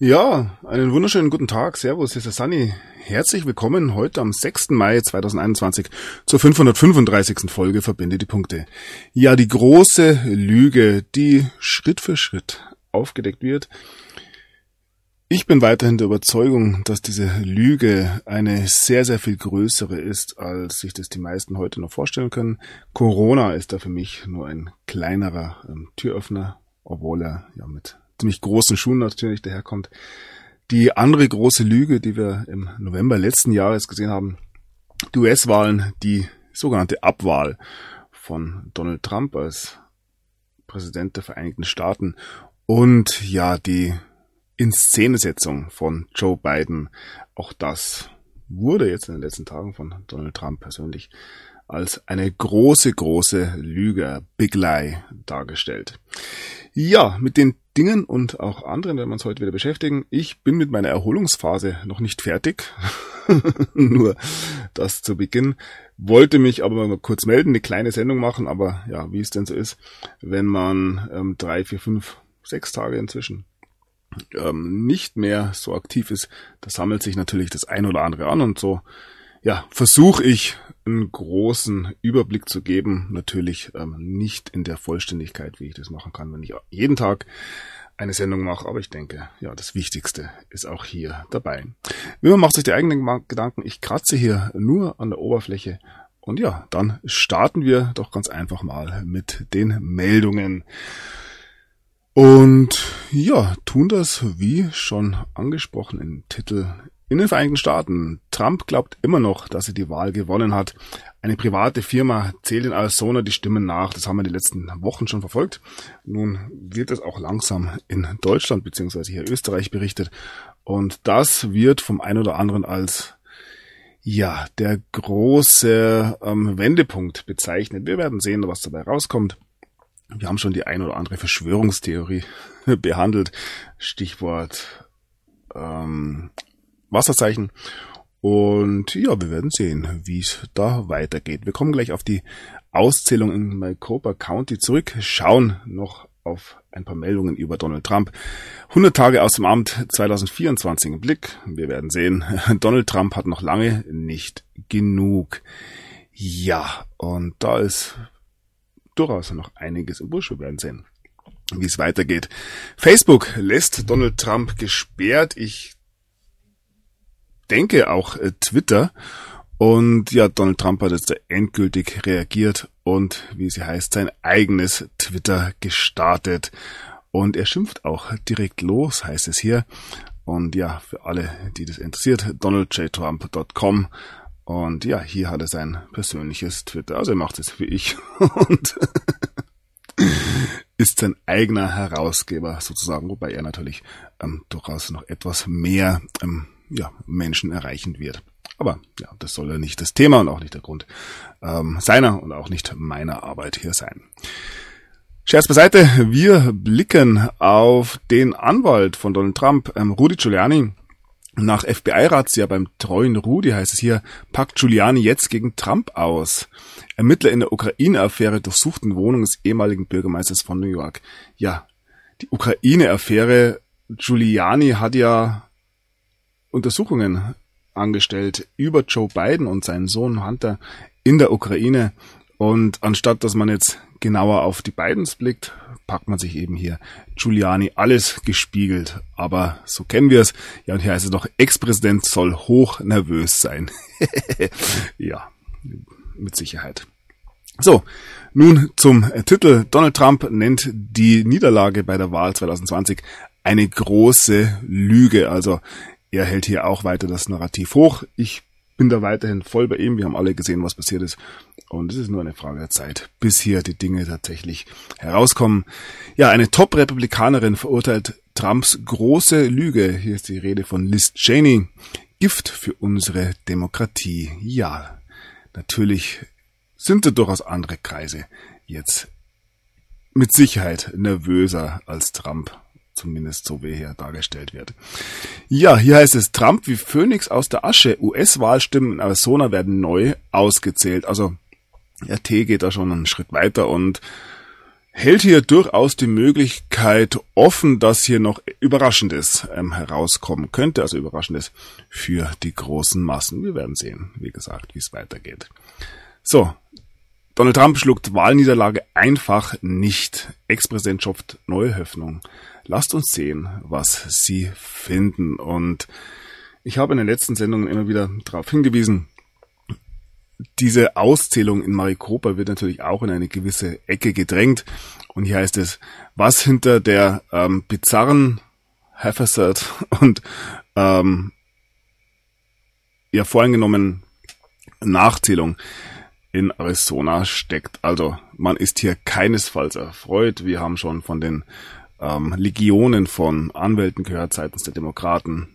Ja, einen wunderschönen guten Tag. Servus, hier ist der Sunny. Herzlich willkommen heute am 6. Mai 2021 zur 535. Folge Verbinde die Punkte. Ja, die große Lüge, die Schritt für Schritt aufgedeckt wird. Ich bin weiterhin der Überzeugung, dass diese Lüge eine sehr, sehr viel größere ist, als sich das die meisten heute noch vorstellen können. Corona ist da für mich nur ein kleinerer ähm, Türöffner, obwohl er ja mit ziemlich großen Schuhen natürlich daherkommt. Die andere große Lüge, die wir im November letzten Jahres gesehen haben, die US-Wahlen, die sogenannte Abwahl von Donald Trump als Präsident der Vereinigten Staaten und ja, die Inszenesetzung von Joe Biden, auch das wurde jetzt in den letzten Tagen von Donald Trump persönlich als eine große, große Lüge, Big Lie dargestellt. Ja, mit den Dingen und auch anderen werden wir uns heute wieder beschäftigen. Ich bin mit meiner Erholungsphase noch nicht fertig. Nur das zu Beginn. Wollte mich aber mal kurz melden, eine kleine Sendung machen, aber ja, wie es denn so ist, wenn man ähm, drei, vier, fünf, sechs Tage inzwischen ähm, nicht mehr so aktiv ist, da sammelt sich natürlich das ein oder andere an und so ja, versuche ich einen großen Überblick zu geben. Natürlich ähm, nicht in der Vollständigkeit, wie ich das machen kann, wenn ich jeden Tag eine Sendung mache, aber ich denke, ja, das Wichtigste ist auch hier dabei. Wie man macht sich die eigenen Gedanken. Ich kratze hier nur an der Oberfläche und ja, dann starten wir doch ganz einfach mal mit den Meldungen. Und ja, tun das wie schon angesprochen im Titel in den Vereinigten Staaten. Trump glaubt immer noch, dass er die Wahl gewonnen hat. Eine private Firma zählt in Arizona die Stimmen nach. Das haben wir die letzten Wochen schon verfolgt. Nun wird es auch langsam in Deutschland bzw. hier Österreich berichtet. Und das wird vom einen oder anderen als ja, der große ähm, Wendepunkt bezeichnet. Wir werden sehen, was dabei rauskommt. Wir haben schon die ein oder andere Verschwörungstheorie behandelt. Stichwort ähm, Wasserzeichen. Und ja, wir werden sehen, wie es da weitergeht. Wir kommen gleich auf die Auszählung in Maricopa County zurück, schauen noch auf ein paar Meldungen über Donald Trump. 100 Tage aus dem Amt 2024 im Blick. Wir werden sehen, Donald Trump hat noch lange nicht genug. Ja, und da ist durchaus noch einiges im Busch. Wir werden sehen, wie es weitergeht. Facebook lässt Donald Trump gesperrt. Ich denke auch äh, Twitter. Und ja, Donald Trump hat jetzt endgültig reagiert und, wie sie heißt, sein eigenes Twitter gestartet. Und er schimpft auch direkt los, heißt es hier. Und ja, für alle, die das interessiert, donaldjtrump.com. Und ja, hier hat er sein persönliches Twitter. Also er macht es wie ich und ist sein eigener Herausgeber sozusagen, wobei er natürlich ähm, durchaus noch etwas mehr ähm, ja, Menschen erreichen wird. Aber ja, das soll ja nicht das Thema und auch nicht der Grund ähm, seiner und auch nicht meiner Arbeit hier sein. Scherz beiseite, wir blicken auf den Anwalt von Donald Trump, ähm, Rudy Giuliani. Nach FBI-Razzia beim treuen Rudi heißt es hier, packt Giuliani jetzt gegen Trump aus. Ermittler in der Ukraine-Affäre durchsuchten Wohnung des ehemaligen Bürgermeisters von New York. Ja, die Ukraine-Affäre, Giuliani hat ja Untersuchungen angestellt über Joe Biden und seinen Sohn Hunter in der Ukraine. Und anstatt dass man jetzt genauer auf die Bidens blickt, packt man sich eben hier Giuliani alles gespiegelt. Aber so kennen wir es. Ja, und hier heißt es doch, Ex-Präsident soll hoch nervös sein. ja, mit Sicherheit. So, nun zum Titel. Donald Trump nennt die Niederlage bei der Wahl 2020 eine große Lüge. Also er hält hier auch weiter das Narrativ hoch. Ich bin da weiterhin voll bei ihm. Wir haben alle gesehen, was passiert ist. Und es ist nur eine Frage der Zeit, bis hier die Dinge tatsächlich herauskommen. Ja, eine Top-Republikanerin verurteilt Trumps große Lüge. Hier ist die Rede von Liz Cheney. Gift für unsere Demokratie. Ja, natürlich sind da durchaus andere Kreise jetzt mit Sicherheit nervöser als Trump Zumindest so wie hier dargestellt wird. Ja, hier heißt es Trump wie Phönix aus der Asche. US-Wahlstimmen in Arizona werden neu ausgezählt. Also RT geht da schon einen Schritt weiter und hält hier durchaus die Möglichkeit offen, dass hier noch Überraschendes ähm, herauskommen könnte, also Überraschendes für die großen Massen. Wir werden sehen, wie gesagt, wie es weitergeht. So, Donald Trump schluckt Wahlniederlage einfach nicht. Ex-Präsident schopft neue Hoffnung. Lasst uns sehen, was Sie finden. Und ich habe in den letzten Sendungen immer wieder darauf hingewiesen, diese Auszählung in Maricopa wird natürlich auch in eine gewisse Ecke gedrängt. Und hier heißt es, was hinter der ähm, bizarren Haversatt und ähm, ja voreingenommen Nachzählung in Arizona steckt. Also man ist hier keinesfalls erfreut. Wir haben schon von den ähm, Legionen von Anwälten gehört seitens der Demokraten.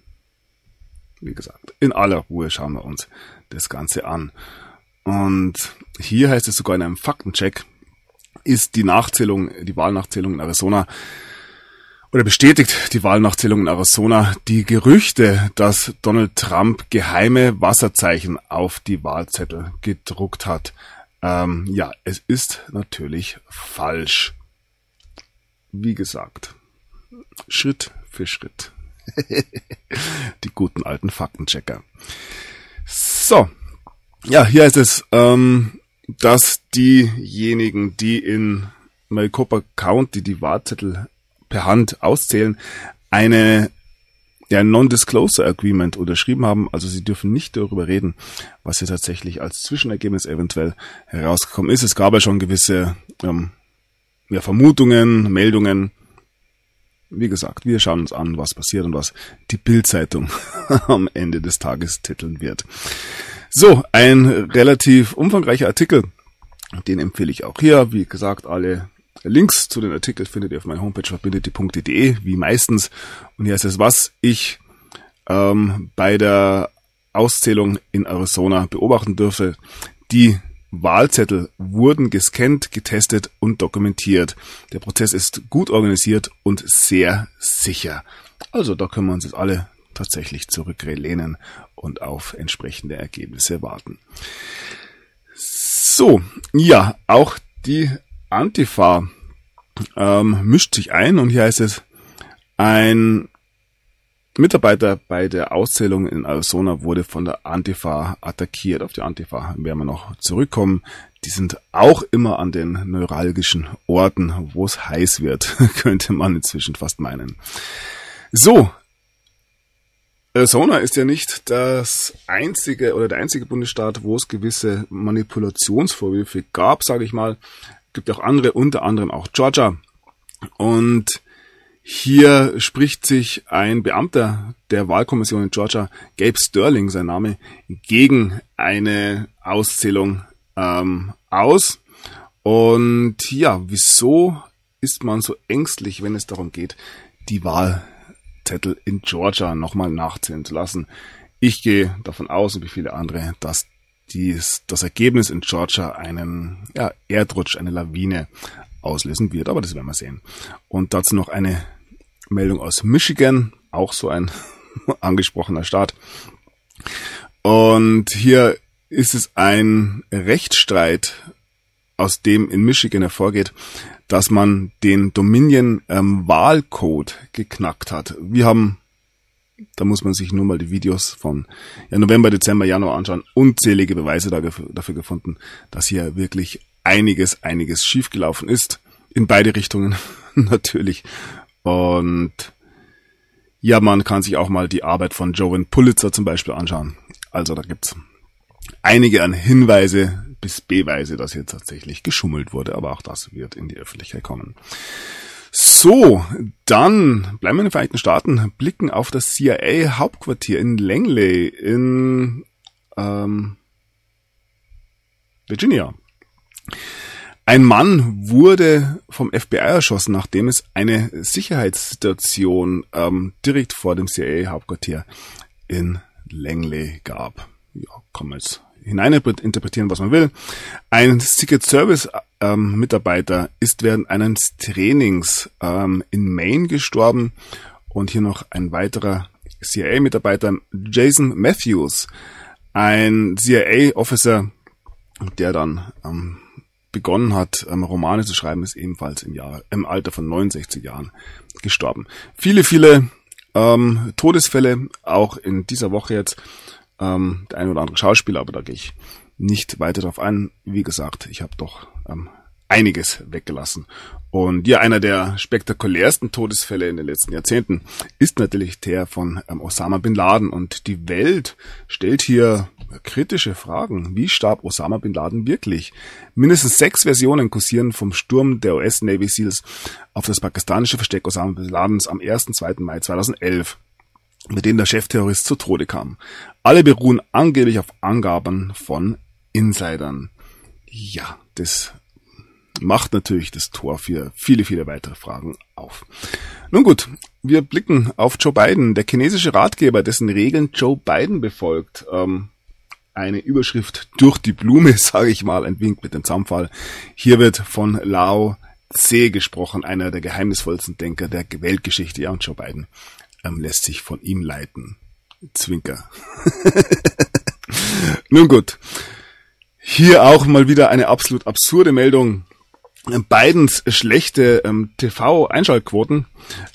Wie gesagt, in aller Ruhe schauen wir uns das Ganze an. Und hier heißt es sogar in einem Faktencheck, ist die Nachzählung, die Wahlnachzählung in Arizona oder bestätigt die Wahlnachzählung in Arizona die Gerüchte, dass Donald Trump geheime Wasserzeichen auf die Wahlzettel gedruckt hat. Ähm, ja, es ist natürlich falsch. Wie gesagt, Schritt für Schritt. die guten alten Faktenchecker. So, ja, hier heißt es, ähm, dass diejenigen, die in Maricopa County die Wahlzettel per Hand auszählen, eine der Non-Disclosure Agreement unterschrieben haben. Also sie dürfen nicht darüber reden, was hier tatsächlich als Zwischenergebnis eventuell herausgekommen ist. Es gab ja schon gewisse ähm, ja, Vermutungen, Meldungen. Wie gesagt, wir schauen uns an, was passiert und was die Bildzeitung am Ende des Tages titeln wird. So, ein relativ umfangreicher Artikel. Den empfehle ich auch hier. Wie gesagt, alle Links zu den Artikeln findet ihr auf meiner Homepage verbindete.de, wie meistens. Und hier ist es, was ich ähm, bei der Auszählung in Arizona beobachten dürfe. Die Wahlzettel wurden gescannt, getestet und dokumentiert. Der Prozess ist gut organisiert und sehr sicher. Also da können wir uns jetzt alle tatsächlich zurücklehnen und auf entsprechende Ergebnisse warten. So, ja, auch die Antifa ähm, mischt sich ein und hier heißt es, ein Mitarbeiter bei der Auszählung in Arizona wurde von der Antifa attackiert. Auf die Antifa werden wir noch zurückkommen. Die sind auch immer an den neuralgischen Orten, wo es heiß wird, könnte man inzwischen fast meinen. So, Arizona ist ja nicht das einzige oder der einzige Bundesstaat, wo es gewisse Manipulationsvorwürfe gab, sage ich mal. Es gibt auch andere, unter anderem auch Georgia. Und hier spricht sich ein Beamter der Wahlkommission in Georgia, Gabe Sterling, sein Name, gegen eine Auszählung ähm, aus. Und ja, wieso ist man so ängstlich, wenn es darum geht, die Wahl Zettel in Georgia nochmal nachzählen zu lassen. Ich gehe davon aus, wie viele andere, dass dies, das Ergebnis in Georgia einen ja, Erdrutsch, eine Lawine auslösen wird, aber das werden wir sehen. Und dazu noch eine Meldung aus Michigan, auch so ein angesprochener Staat. Und hier ist es ein Rechtsstreit, aus dem in Michigan hervorgeht, dass man den Dominion ähm, Wahlcode geknackt hat. Wir haben, da muss man sich nur mal die Videos von ja, November, Dezember, Januar anschauen, unzählige Beweise dafür, dafür gefunden, dass hier wirklich einiges, einiges schiefgelaufen ist. In beide Richtungen natürlich. Und ja, man kann sich auch mal die Arbeit von Joan Pulitzer zum Beispiel anschauen. Also da gibt's einige an Hinweise, bis Beweise, dass hier tatsächlich geschummelt wurde, aber auch das wird in die Öffentlichkeit kommen. So, dann bleiben wir in den Vereinigten Staaten, blicken auf das CIA-Hauptquartier in Langley in ähm, Virginia. Ein Mann wurde vom FBI erschossen, nachdem es eine Sicherheitssituation ähm, direkt vor dem CIA-Hauptquartier in Langley gab. Ja, kann man jetzt hineininterpretieren, was man will. Ein Secret Service ähm, Mitarbeiter ist während eines Trainings ähm, in Maine gestorben und hier noch ein weiterer CIA-Mitarbeiter, Jason Matthews, ein CIA-Officer, der dann ähm, begonnen hat, ähm, Romane zu schreiben, ist ebenfalls im Jahr, im Alter von 69 Jahren gestorben. Viele, viele ähm, Todesfälle, auch in dieser Woche jetzt, ähm, der ein oder andere Schauspieler, aber da gehe ich nicht weiter drauf ein. Wie gesagt, ich habe doch ähm, einiges weggelassen. Und ja, einer der spektakulärsten Todesfälle in den letzten Jahrzehnten ist natürlich der von ähm, Osama bin Laden. Und die Welt stellt hier kritische Fragen. Wie starb Osama bin Laden wirklich? Mindestens sechs Versionen kursieren vom Sturm der US Navy Seals auf das pakistanische Versteck Osama bin Ladens am 1. 2. Mai 2011 mit denen der Chefterrorist zu Tode kam. Alle beruhen angeblich auf Angaben von Insidern. Ja, das macht natürlich das Tor für viele, viele weitere Fragen auf. Nun gut, wir blicken auf Joe Biden, der chinesische Ratgeber, dessen Regeln Joe Biden befolgt. Ähm, eine Überschrift durch die Blume, sage ich mal, ein Wink mit dem Zaunfall. Hier wird von Lao Tse gesprochen, einer der geheimnisvollsten Denker der Weltgeschichte. Ja, und Joe Biden ähm, lässt sich von ihm leiten. Zwinker. Nun gut. Hier auch mal wieder eine absolut absurde Meldung. Bidens schlechte ähm, TV-Einschaltquoten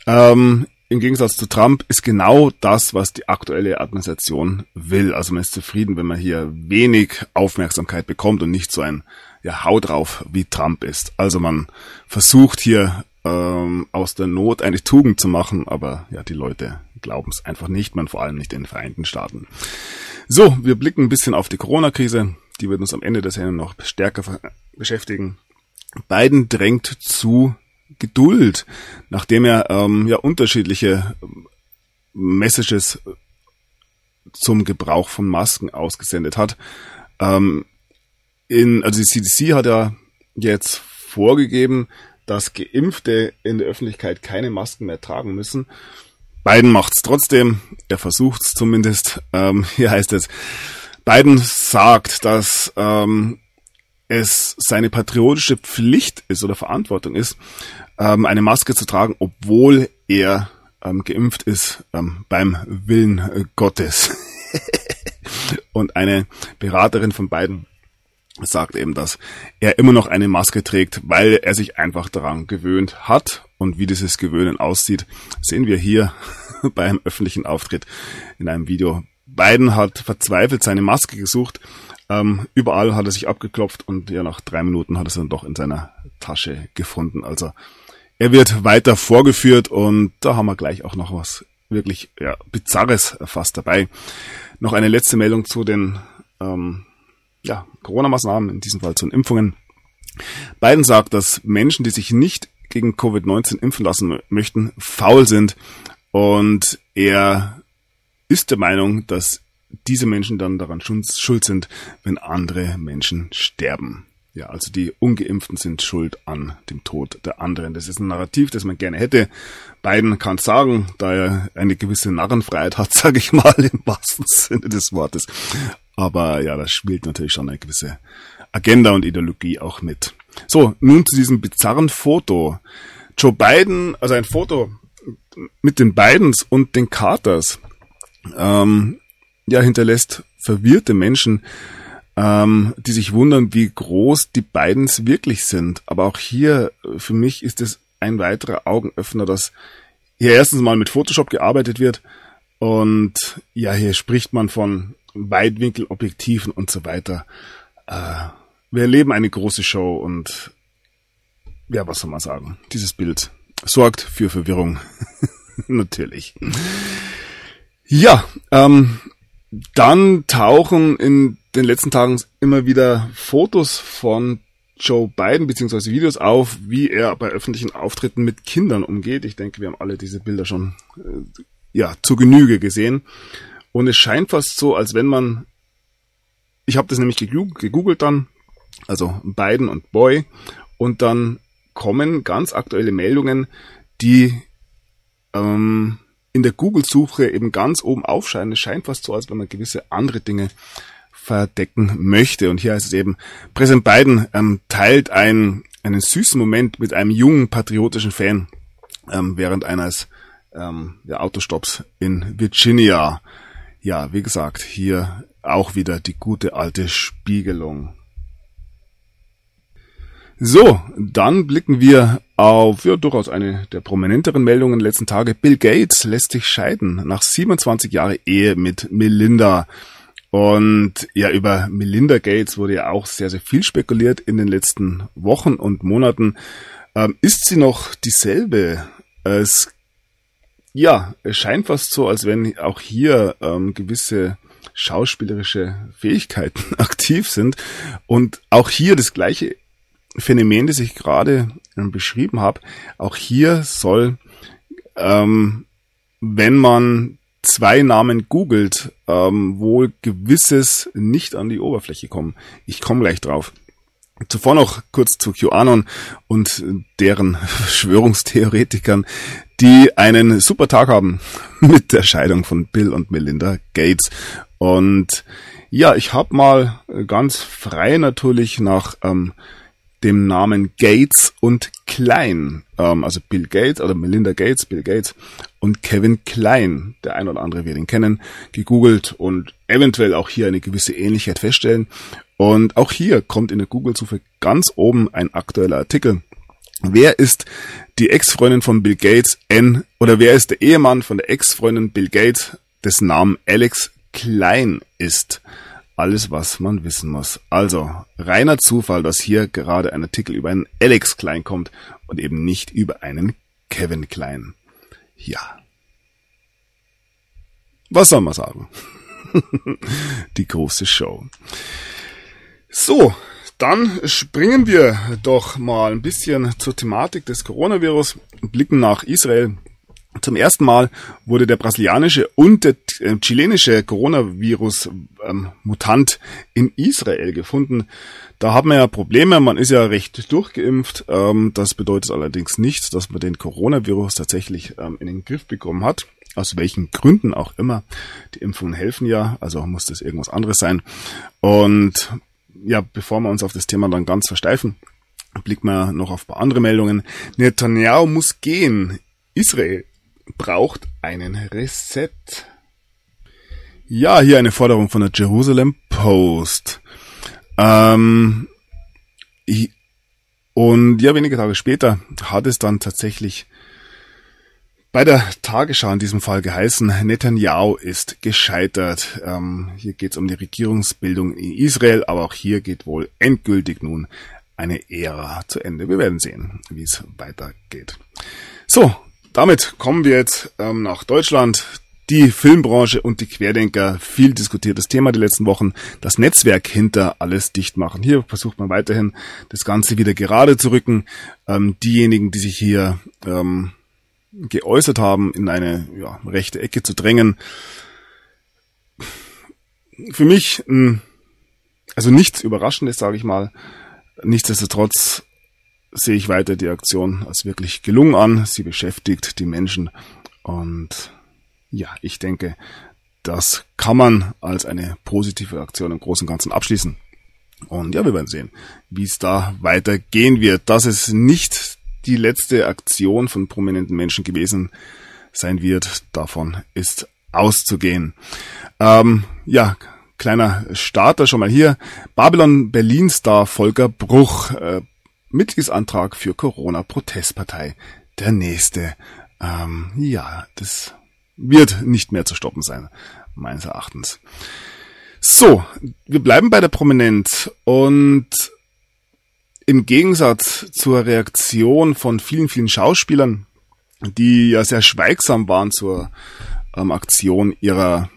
ähm, im Gegensatz zu Trump ist genau das, was die aktuelle Administration will. Also man ist zufrieden, wenn man hier wenig Aufmerksamkeit bekommt und nicht so ein ja, Hau drauf wie Trump ist. Also man versucht hier ähm, aus der Not eine Tugend zu machen, aber ja, die Leute glauben es einfach nicht, man vor allem nicht in den Vereinigten Staaten. So, wir blicken ein bisschen auf die Corona-Krise. Die wird uns am Ende der Sendung noch stärker beschäftigen. Biden drängt zu Geduld, nachdem er ähm, ja unterschiedliche ähm, Messages zum Gebrauch von Masken ausgesendet hat. Ähm, in, also die CDC hat ja jetzt vorgegeben, dass Geimpfte in der Öffentlichkeit keine Masken mehr tragen müssen. Biden macht's trotzdem, er versucht's zumindest. Ähm, hier heißt es, Biden sagt, dass ähm, es seine patriotische Pflicht ist oder Verantwortung ist, ähm, eine Maske zu tragen, obwohl er ähm, geimpft ist ähm, beim Willen Gottes. Und eine Beraterin von beiden sagt eben, dass er immer noch eine Maske trägt, weil er sich einfach daran gewöhnt hat. Und wie dieses Gewöhnen aussieht, sehen wir hier beim öffentlichen Auftritt in einem Video. Biden hat verzweifelt seine Maske gesucht, ähm, überall hat er sich abgeklopft und ja, nach drei Minuten hat er es dann doch in seiner Tasche gefunden. Also er wird weiter vorgeführt und da haben wir gleich auch noch was wirklich ja, Bizarres fast dabei. Noch eine letzte Meldung zu den ähm, ja, Corona-Maßnahmen, in diesem Fall zu den Impfungen. Biden sagt, dass Menschen, die sich nicht gegen Covid-19 impfen lassen möchten, faul sind und er ist der Meinung, dass diese Menschen dann daran schuld sind, wenn andere Menschen sterben. Ja, also die Ungeimpften sind schuld an dem Tod der anderen. Das ist ein Narrativ, das man gerne hätte. Biden kann sagen, da er eine gewisse Narrenfreiheit hat, sage ich mal im wahrsten Sinne des Wortes. Aber ja, das spielt natürlich schon eine gewisse Agenda und Ideologie auch mit. So, nun zu diesem bizarren Foto. Joe Biden, also ein Foto mit den Bidens und den Carters. Ähm, ja, hinterlässt verwirrte Menschen, ähm, die sich wundern, wie groß die Bidens wirklich sind. Aber auch hier, äh, für mich ist es ein weiterer Augenöffner, dass hier erstens mal mit Photoshop gearbeitet wird und ja, hier spricht man von Weitwinkelobjektiven und so weiter. Äh, wir erleben eine große Show und ja, was soll man sagen? Dieses Bild sorgt für Verwirrung. Natürlich. Ja, ähm, dann tauchen in den letzten Tagen immer wieder Fotos von Joe Biden beziehungsweise Videos auf, wie er bei öffentlichen Auftritten mit Kindern umgeht. Ich denke, wir haben alle diese Bilder schon äh, ja zu Genüge gesehen. Und es scheint fast so, als wenn man, ich habe das nämlich gegoogelt dann, also Biden und Boy, und dann kommen ganz aktuelle Meldungen, die ähm, in der Google-Suche eben ganz oben aufscheinen. Es scheint fast so, als wenn man gewisse andere Dinge verdecken möchte. Und hier heißt es eben, Präsident Biden ähm, teilt ein, einen süßen Moment mit einem jungen patriotischen Fan ähm, während eines ähm, ja, Autostopps in Virginia. Ja, wie gesagt, hier auch wieder die gute alte Spiegelung. So, dann blicken wir auf ja, durchaus eine der prominenteren Meldungen der letzten Tage. Bill Gates lässt sich scheiden nach 27 Jahre Ehe mit Melinda. Und ja, über Melinda Gates wurde ja auch sehr, sehr viel spekuliert in den letzten Wochen und Monaten. Ähm, ist sie noch dieselbe? Es, ja, es scheint fast so, als wenn auch hier ähm, gewisse schauspielerische Fähigkeiten aktiv sind und auch hier das gleiche Phänomen, das ich gerade ähm, beschrieben habe, auch hier soll, ähm, wenn man zwei Namen googelt, ähm, wohl gewisses nicht an die Oberfläche kommen. Ich komme gleich drauf. Zuvor noch kurz zu QAnon und deren Verschwörungstheoretikern, die einen super Tag haben mit der Scheidung von Bill und Melinda Gates. Und ja, ich habe mal ganz frei natürlich nach ähm, dem Namen Gates und Klein, ähm, also Bill Gates oder Melinda Gates, Bill Gates und Kevin Klein, der ein oder andere wird ihn kennen, gegoogelt und eventuell auch hier eine gewisse Ähnlichkeit feststellen. Und auch hier kommt in der Google-Suche ganz oben ein aktueller Artikel. Wer ist die Ex-Freundin von Bill Gates N oder wer ist der Ehemann von der Ex-Freundin Bill Gates, dessen Namen Alex Klein ist? Alles, was man wissen muss. Also, reiner Zufall, dass hier gerade ein Artikel über einen Alex Klein kommt und eben nicht über einen Kevin Klein. Ja. Was soll man sagen? Die große Show. So, dann springen wir doch mal ein bisschen zur Thematik des Coronavirus, blicken nach Israel zum ersten Mal wurde der brasilianische und der äh, chilenische Coronavirus-Mutant ähm, in Israel gefunden. Da hat man ja Probleme, man ist ja recht durchgeimpft. Ähm, das bedeutet allerdings nicht, dass man den Coronavirus tatsächlich ähm, in den Griff bekommen hat. Aus welchen Gründen auch immer. Die Impfungen helfen ja, also muss das irgendwas anderes sein. Und ja, bevor wir uns auf das Thema dann ganz versteifen, blicken wir noch auf ein paar andere Meldungen. Netanyahu muss gehen. Israel braucht einen Reset. Ja, hier eine Forderung von der Jerusalem Post. Ähm, und ja, wenige Tage später hat es dann tatsächlich bei der Tagesschau in diesem Fall geheißen, Netanyahu ist gescheitert. Ähm, hier geht es um die Regierungsbildung in Israel, aber auch hier geht wohl endgültig nun eine Ära zu Ende. Wir werden sehen, wie es weitergeht. So, damit kommen wir jetzt ähm, nach Deutschland. Die Filmbranche und die Querdenker, viel diskutiertes Thema die letzten Wochen, das Netzwerk hinter alles dicht machen. Hier versucht man weiterhin, das Ganze wieder gerade zu rücken. Ähm, diejenigen, die sich hier ähm, geäußert haben, in eine ja, rechte Ecke zu drängen. Für mich, also nichts Überraschendes, sage ich mal. Nichtsdestotrotz sehe ich weiter die Aktion als wirklich gelungen an. Sie beschäftigt die Menschen und ja, ich denke, das kann man als eine positive Aktion im Großen und Ganzen abschließen. Und ja, wir werden sehen, wie es da weitergehen wird. Dass es nicht die letzte Aktion von prominenten Menschen gewesen sein wird, davon ist auszugehen. Ähm, ja, kleiner Starter schon mal hier. Babylon Berlin Star Volker Bruch äh, Mitgliedsantrag für Corona-Protestpartei. Der nächste. Ähm, ja, das wird nicht mehr zu stoppen sein, meines Erachtens. So, wir bleiben bei der Prominenz und im Gegensatz zur Reaktion von vielen, vielen Schauspielern, die ja sehr schweigsam waren zur ähm, Aktion ihrer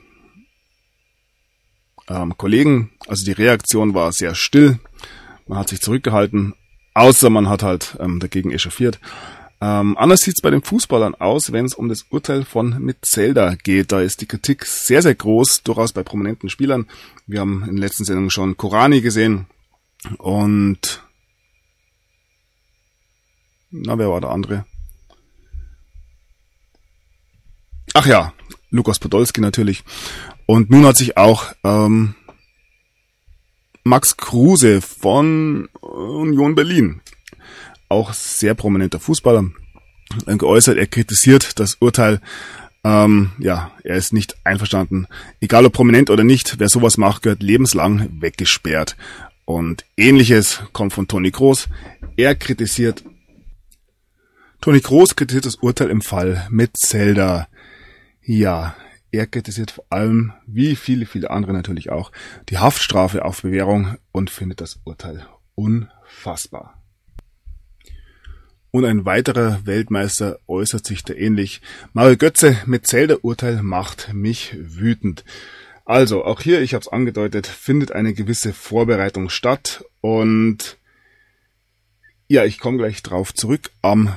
ähm, Kollegen, also die Reaktion war sehr still, man hat sich zurückgehalten Außer man hat halt ähm, dagegen echauffiert. Ähm, anders sieht's bei den Fußballern aus, wenn es um das Urteil von Metzelda geht. Da ist die Kritik sehr, sehr groß, durchaus bei prominenten Spielern. Wir haben in den letzten Sendungen schon Korani gesehen. Und na, wer war der andere? Ach ja, Lukas Podolski natürlich. Und nun hat sich auch ähm, Max Kruse von Union Berlin, auch sehr prominenter Fußballer, geäußert. Er kritisiert das Urteil. Ähm, ja, er ist nicht einverstanden. Egal ob prominent oder nicht, wer sowas macht, gehört lebenslang weggesperrt. Und ähnliches kommt von Toni Groß. Er kritisiert, Toni Groß kritisiert das Urteil im Fall mit Zelda. Ja, er kritisiert vor allem, wie viele, viele andere natürlich auch, die Haftstrafe auf Bewährung und findet das Urteil unfassbar. Und ein weiterer Weltmeister äußert sich da ähnlich. Mario Götze mit Zelda-Urteil macht mich wütend. Also, auch hier, ich habe es angedeutet, findet eine gewisse Vorbereitung statt und ja, ich komme gleich drauf zurück. Am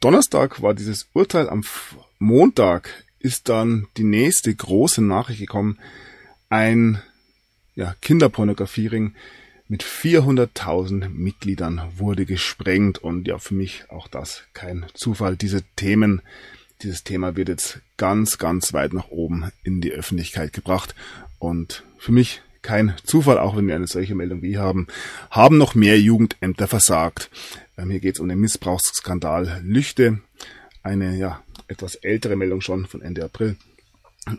Donnerstag war dieses Urteil, am Montag ist dann die nächste große Nachricht gekommen. Ein ja, Kinderpornografiering mit 400.000 Mitgliedern wurde gesprengt und ja, für mich auch das kein Zufall. Diese Themen, dieses Thema wird jetzt ganz, ganz weit nach oben in die Öffentlichkeit gebracht und für mich kein Zufall, auch wenn wir eine solche Meldung wie haben, haben noch mehr Jugendämter versagt. Ähm, hier geht es um den Missbrauchsskandal Lüchte, eine ja etwas ältere Meldung schon von Ende April,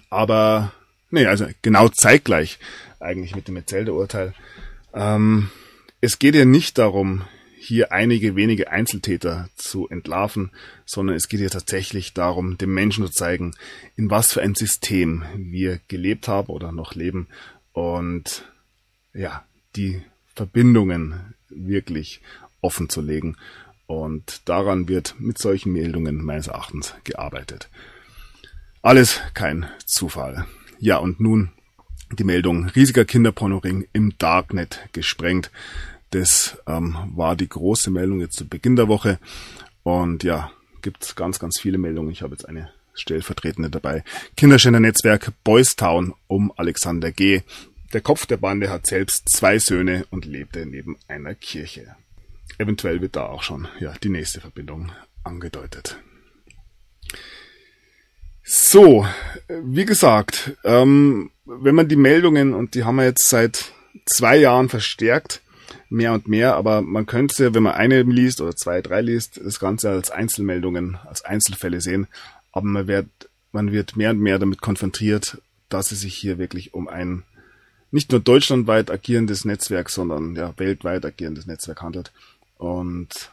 aber nee, also genau zeitgleich eigentlich mit dem Metzelder-Urteil ähm, es geht ja nicht darum, hier einige wenige Einzeltäter zu entlarven, sondern es geht ja tatsächlich darum, dem Menschen zu zeigen, in was für ein System wir gelebt haben oder noch leben und ja, die Verbindungen wirklich offen zu legen. Und daran wird mit solchen Meldungen meines Erachtens gearbeitet. Alles kein Zufall. Ja, und nun die Meldung riesiger Kinderpornoring im Darknet gesprengt. Das ähm, war die große Meldung jetzt zu Beginn der Woche. Und ja, gibt ganz, ganz viele Meldungen. Ich habe jetzt eine stellvertretende dabei. Kinderschänder-Netzwerk Boys Town um Alexander G. Der Kopf der Bande hat selbst zwei Söhne und lebte neben einer Kirche. Eventuell wird da auch schon ja, die nächste Verbindung angedeutet. So, wie gesagt, ähm, wenn man die Meldungen, und die haben wir jetzt seit zwei Jahren verstärkt, mehr und mehr, aber man könnte, wenn man eine liest oder zwei, drei liest, das Ganze als Einzelmeldungen, als Einzelfälle sehen, aber man wird, man wird mehr und mehr damit konfrontiert, dass es sich hier wirklich um ein nicht nur deutschlandweit agierendes Netzwerk, sondern ja weltweit agierendes Netzwerk handelt. Und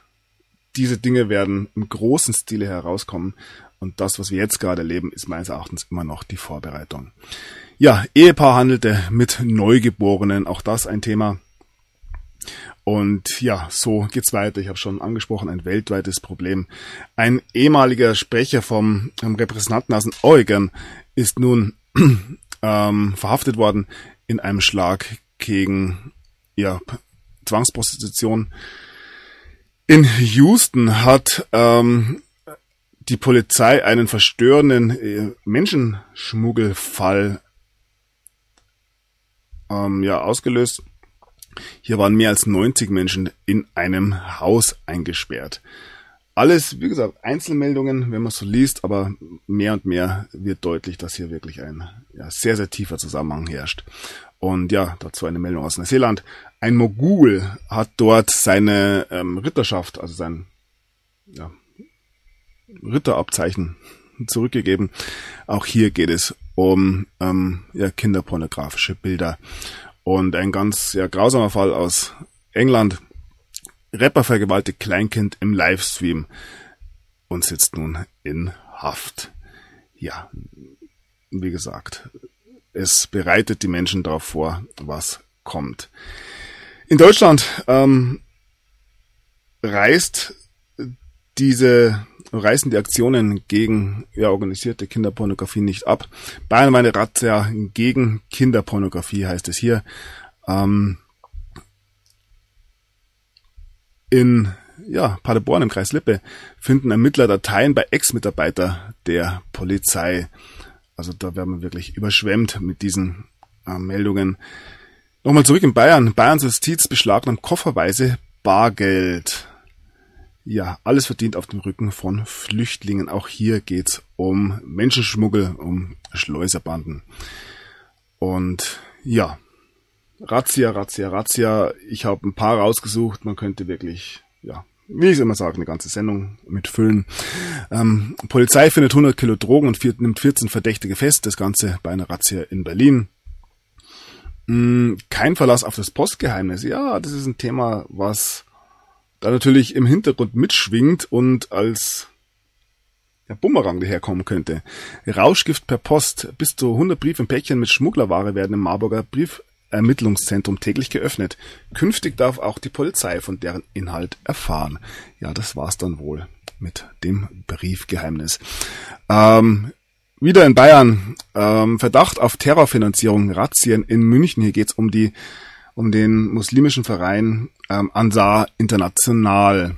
diese Dinge werden im großen Stile herauskommen. Und das, was wir jetzt gerade erleben, ist meines Erachtens immer noch die Vorbereitung. Ja, Ehepaar handelte mit Neugeborenen, auch das ein Thema. Und ja, so geht's weiter. Ich habe schon angesprochen, ein weltweites Problem. Ein ehemaliger Sprecher vom Repräsentantenhaus in Oregon ist nun ähm, verhaftet worden in einem Schlag gegen ja, Zwangsprostitution. In Houston hat ähm, die Polizei einen verstörenden äh, Menschenschmuggelfall ähm, ja, ausgelöst. Hier waren mehr als 90 Menschen in einem Haus eingesperrt. Alles, wie gesagt, Einzelmeldungen, wenn man so liest, aber mehr und mehr wird deutlich, dass hier wirklich ein ja, sehr, sehr tiefer Zusammenhang herrscht. Und ja, dazu eine Meldung aus Neuseeland. Ein Mogul hat dort seine ähm, Ritterschaft, also sein ja, Ritterabzeichen zurückgegeben. Auch hier geht es um ähm, ja, kinderpornografische Bilder. Und ein ganz ja, grausamer Fall aus England. Rapper vergewaltigt Kleinkind im Livestream und sitzt nun in Haft. Ja, wie gesagt, es bereitet die Menschen darauf vor, was kommt. In Deutschland ähm, reist diese reißen die Aktionen gegen ja, organisierte Kinderpornografie nicht ab. Bayern war eine Razzia gegen Kinderpornografie, heißt es hier. Ähm, in ja, Paderborn im Kreis Lippe finden Ermittler Dateien bei Ex-Mitarbeiter der Polizei. Also da werden wir wirklich überschwemmt mit diesen äh, Meldungen. Nochmal zurück in Bayern. Bayerns Justiz beschlagnahmt kofferweise Bargeld. Ja, alles verdient auf dem Rücken von Flüchtlingen. Auch hier geht's um Menschenschmuggel, um Schleuserbanden. Und ja, Razzia, Razzia, Razzia. Ich habe ein paar rausgesucht. Man könnte wirklich, ja, wie ich immer sage, eine ganze Sendung mitfüllen. Ähm, Polizei findet 100 Kilo Drogen und vier, nimmt 14 Verdächtige fest. Das Ganze bei einer Razzia in Berlin. Hm, kein Verlass auf das Postgeheimnis. Ja, das ist ein Thema, was da natürlich im Hintergrund mitschwingt und als der Bumerang daherkommen könnte. Rauschgift per Post. Bis zu 100 Briefe im Päckchen mit Schmugglerware werden im Marburger Briefermittlungszentrum täglich geöffnet. Künftig darf auch die Polizei von deren Inhalt erfahren. Ja, das war's dann wohl mit dem Briefgeheimnis. Ähm, wieder in Bayern. Ähm, Verdacht auf Terrorfinanzierung, Razzien in München. Hier geht's um die um den muslimischen Verein ähm, Ansar International.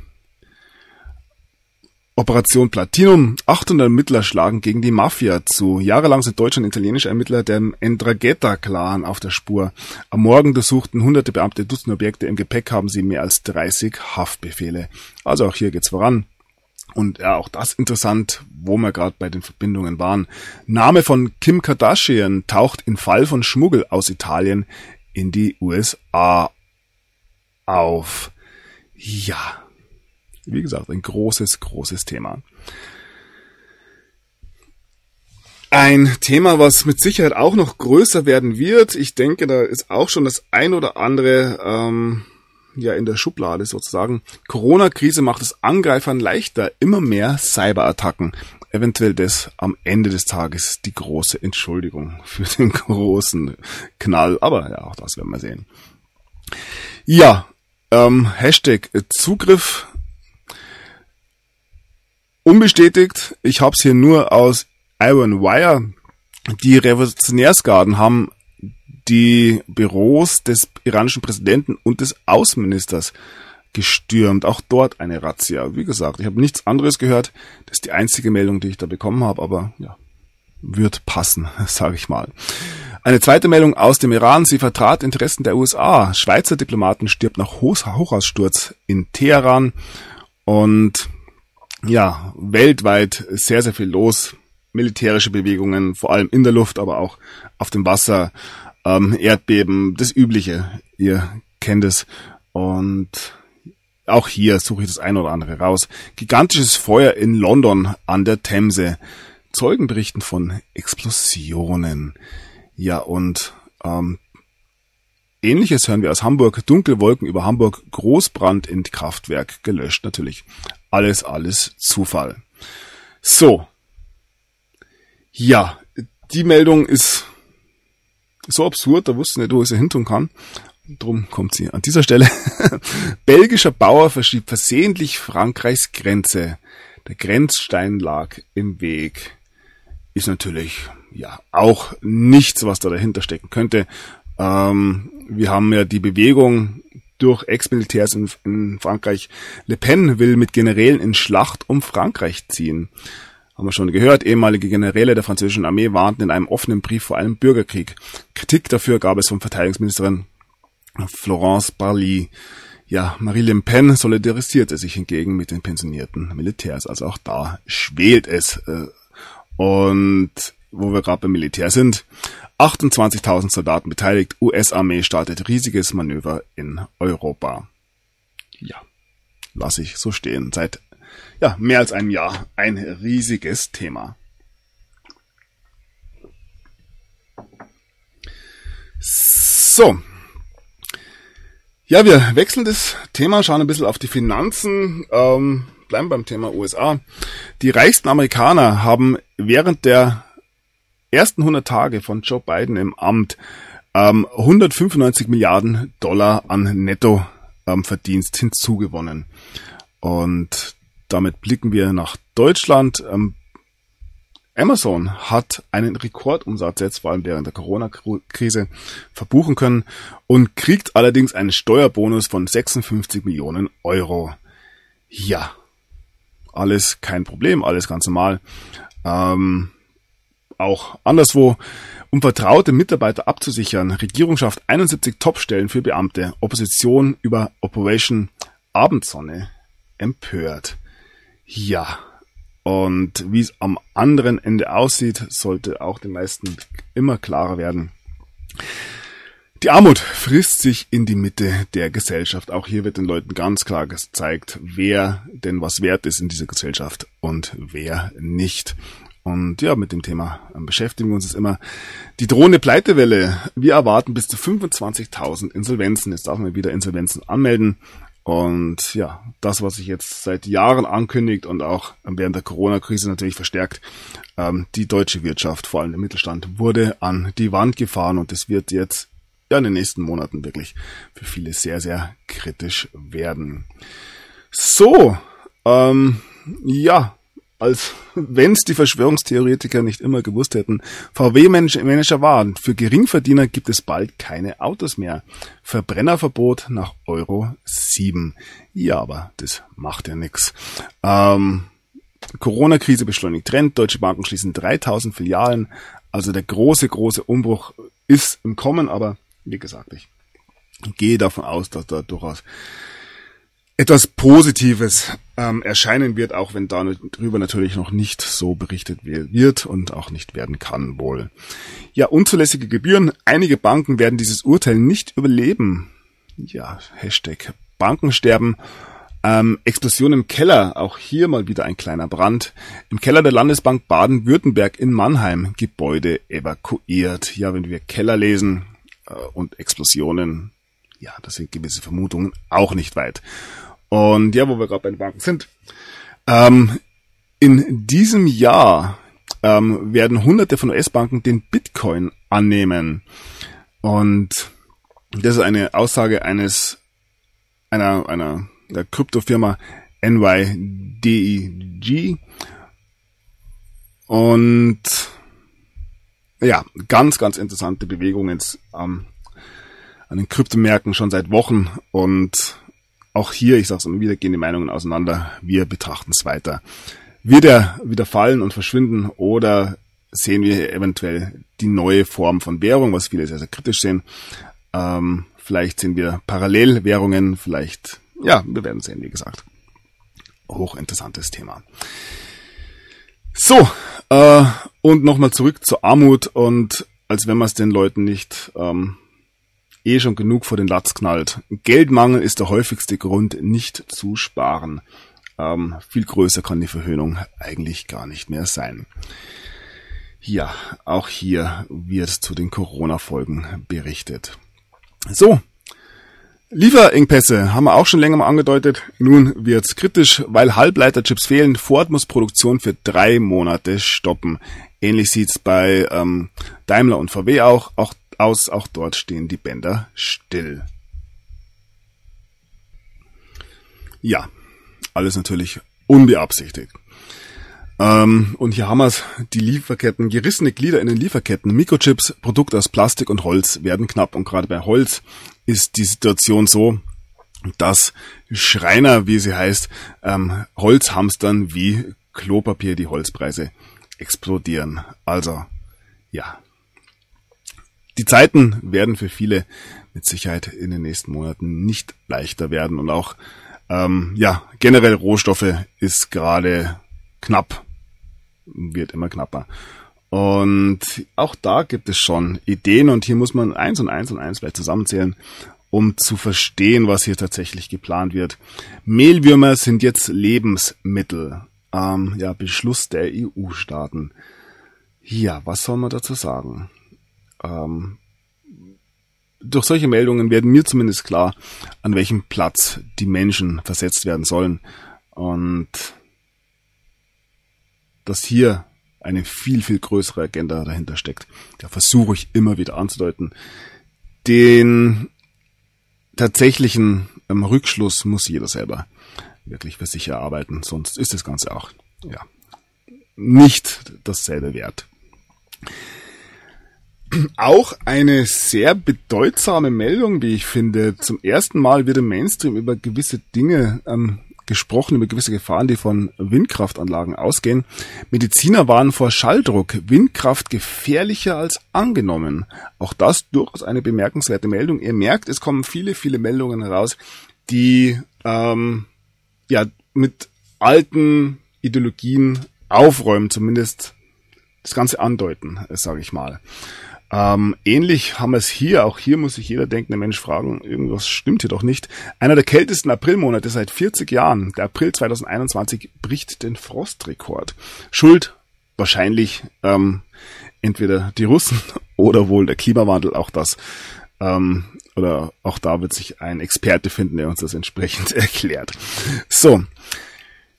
Operation Platinum. 800 Ermittler schlagen gegen die Mafia zu. Jahrelang sind deutsche und italienische Ermittler dem Endragheta-Clan auf der Spur. Am Morgen durchsuchten hunderte Beamte Dutzende Objekte. Im Gepäck haben sie mehr als 30 Haftbefehle. Also auch hier geht's voran. Und ja, auch das interessant, wo wir gerade bei den Verbindungen waren. Name von Kim Kardashian taucht in Fall von Schmuggel aus Italien in die USA auf. Ja, wie gesagt, ein großes, großes Thema. Ein Thema, was mit Sicherheit auch noch größer werden wird. Ich denke, da ist auch schon das ein oder andere ähm, ja in der Schublade sozusagen. Corona-Krise macht es Angreifern leichter, immer mehr Cyberattacken. Eventuell das am Ende des Tages die große Entschuldigung für den großen Knall. Aber ja, auch das werden wir sehen. Ja, ähm, Hashtag Zugriff unbestätigt. Ich habe es hier nur aus Iron Wire. Die Revolutionärsgarden haben die Büros des iranischen Präsidenten und des Außenministers gestürmt. Auch dort eine Razzia. Wie gesagt, ich habe nichts anderes gehört. Das ist die einzige Meldung, die ich da bekommen habe, aber ja, wird passen, sage ich mal. Eine zweite Meldung aus dem Iran. Sie vertrat Interessen der USA. Schweizer Diplomaten stirbt nach Hochhaussturz in Teheran. Und ja, weltweit sehr, sehr viel los. Militärische Bewegungen, vor allem in der Luft, aber auch auf dem Wasser ähm, Erdbeben, das Übliche. Ihr kennt es. Und auch hier suche ich das eine oder andere raus. Gigantisches Feuer in London an der Themse. Zeugen berichten von Explosionen. Ja, und ähm, Ähnliches hören wir aus Hamburg. Dunkle Wolken über Hamburg, Großbrand in Kraftwerk gelöscht. Natürlich alles, alles Zufall. So. Ja, die Meldung ist so absurd, da wusste nicht, wo ich sie hin tun kann. Drum kommt sie an dieser Stelle. Belgischer Bauer verschiebt versehentlich Frankreichs Grenze. Der Grenzstein lag im Weg. Ist natürlich ja auch nichts, was da dahinter stecken könnte. Ähm, wir haben ja die Bewegung durch Ex-Militärs in, in Frankreich. Le Pen will mit Generälen in Schlacht um Frankreich ziehen haben wir schon gehört, ehemalige Generäle der französischen Armee warnten in einem offenen Brief vor einem Bürgerkrieg. Kritik dafür gab es von Verteidigungsministerin Florence Parly. Ja, Marie Le Pen solidarisierte sich hingegen mit den pensionierten Militärs. Also auch da schwelt es. Äh, und wo wir gerade beim Militär sind, 28.000 Soldaten beteiligt, US-Armee startet riesiges Manöver in Europa. Ja, lasse ich so stehen. Seit ja, mehr als einem Jahr ein riesiges Thema. So. Ja, wir wechseln das Thema, schauen ein bisschen auf die Finanzen, ähm, bleiben beim Thema USA. Die reichsten Amerikaner haben während der ersten 100 Tage von Joe Biden im Amt ähm, 195 Milliarden Dollar an Nettoverdienst ähm, hinzugewonnen. Und damit blicken wir nach Deutschland. Ähm, Amazon hat einen Rekordumsatz jetzt vor allem während der Corona-Krise verbuchen können und kriegt allerdings einen Steuerbonus von 56 Millionen Euro. Ja, alles kein Problem, alles ganz normal. Ähm, auch anderswo, um vertraute Mitarbeiter abzusichern, Regierung schafft 71 Topstellen für Beamte, Opposition über Operation Abendsonne empört. Ja. Und wie es am anderen Ende aussieht, sollte auch den meisten immer klarer werden. Die Armut frisst sich in die Mitte der Gesellschaft. Auch hier wird den Leuten ganz klar gezeigt, wer denn was wert ist in dieser Gesellschaft und wer nicht. Und ja, mit dem Thema ähm, beschäftigen wir uns jetzt immer. Die drohende Pleitewelle. Wir erwarten bis zu 25.000 Insolvenzen. Jetzt darf man wieder Insolvenzen anmelden. Und ja, das, was sich jetzt seit Jahren ankündigt und auch während der Corona-Krise natürlich verstärkt, ähm, die deutsche Wirtschaft, vor allem der Mittelstand, wurde an die Wand gefahren und es wird jetzt ja in den nächsten Monaten wirklich für viele sehr, sehr kritisch werden. So, ähm, ja, als wenn es die Verschwörungstheoretiker nicht immer gewusst hätten. VW-Manager waren, für Geringverdiener gibt es bald keine Autos mehr. Verbrennerverbot nach Euro 7. Ja, aber das macht ja nix. Ähm, Corona-Krise beschleunigt Trend. Deutsche Banken schließen 3000 Filialen. Also der große, große Umbruch ist im Kommen, aber wie gesagt, ich gehe davon aus, dass da durchaus etwas Positives ähm, erscheinen wird, auch wenn darüber natürlich noch nicht so berichtet wird und auch nicht werden kann wohl. Ja, unzulässige Gebühren. Einige Banken werden dieses Urteil nicht überleben. Ja, Hashtag Bankensterben. Ähm, Explosion im Keller, auch hier mal wieder ein kleiner Brand. Im Keller der Landesbank Baden-Württemberg in Mannheim, Gebäude evakuiert. Ja, wenn wir Keller lesen äh, und Explosionen, ja, das sind gewisse Vermutungen auch nicht weit. Und ja, wo wir gerade bei den Banken sind. Ähm, in diesem Jahr ähm, werden hunderte von US-Banken den Bitcoin annehmen. Und das ist eine Aussage eines einer, einer der Kryptofirma NYDIG. Und ja, ganz, ganz interessante Bewegungen ähm, an den Kryptomärkten schon seit Wochen und auch hier, ich sage es immer wieder, gehen die Meinungen auseinander. Wir betrachten es weiter. Wird er wieder fallen und verschwinden oder sehen wir eventuell die neue Form von Währung, was viele sehr, sehr kritisch sehen. Ähm, vielleicht sehen wir Parallelwährungen, vielleicht, ja, wir werden sehen, wie gesagt. Hochinteressantes Thema. So, äh, und nochmal zurück zur Armut und als wenn man es den Leuten nicht ähm, eh schon genug vor den Latz knallt. Geldmangel ist der häufigste Grund, nicht zu sparen. Ähm, viel größer kann die Verhöhnung eigentlich gar nicht mehr sein. Ja, auch hier wird zu den Corona-Folgen berichtet. So, Lieferengpässe haben wir auch schon länger mal angedeutet. Nun wird's kritisch, weil Halbleiterchips fehlen. Ford muss Produktion für drei Monate stoppen. Ähnlich sieht's bei ähm, Daimler und VW auch. Auch aus, auch dort stehen die Bänder still. Ja, alles natürlich unbeabsichtigt. Ähm, und hier haben wir es, die Lieferketten, gerissene Glieder in den Lieferketten, Mikrochips, Produkte aus Plastik und Holz werden knapp. Und gerade bei Holz ist die Situation so, dass Schreiner, wie sie heißt, ähm, Holz hamstern wie Klopapier die Holzpreise explodieren. Also, ja, die Zeiten werden für viele mit Sicherheit in den nächsten Monaten nicht leichter werden und auch ähm, ja generell Rohstoffe ist gerade knapp, wird immer knapper. Und auch da gibt es schon Ideen und hier muss man eins und eins und eins vielleicht zusammenzählen, um zu verstehen, was hier tatsächlich geplant wird. Mehlwürmer sind jetzt Lebensmittel. Ähm, ja, Beschluss der EU-Staaten. Ja, was soll man dazu sagen? Ähm, durch solche Meldungen werden mir zumindest klar, an welchem Platz die Menschen versetzt werden sollen. Und dass hier eine viel, viel größere Agenda dahinter steckt. Da versuche ich immer wieder anzudeuten. Den tatsächlichen ähm, Rückschluss muss jeder selber wirklich für sich erarbeiten, sonst ist das Ganze auch ja, nicht dasselbe wert auch eine sehr bedeutsame Meldung, wie ich finde. Zum ersten Mal wird im Mainstream über gewisse Dinge ähm, gesprochen, über gewisse Gefahren, die von Windkraftanlagen ausgehen. Mediziner waren vor Schalldruck. Windkraft gefährlicher als angenommen. Auch das durchaus eine bemerkenswerte Meldung. Ihr merkt, es kommen viele, viele Meldungen heraus, die ähm, ja mit alten Ideologien aufräumen, zumindest das Ganze andeuten, sage ich mal. Ähm, ähnlich haben wir es hier. Auch hier muss sich jeder denkende Mensch fragen, irgendwas stimmt hier doch nicht. Einer der kältesten Aprilmonate seit 40 Jahren, der April 2021, bricht den Frostrekord. Schuld wahrscheinlich ähm, entweder die Russen oder wohl der Klimawandel, auch das. Ähm, oder auch da wird sich ein Experte finden, der uns das entsprechend erklärt. So.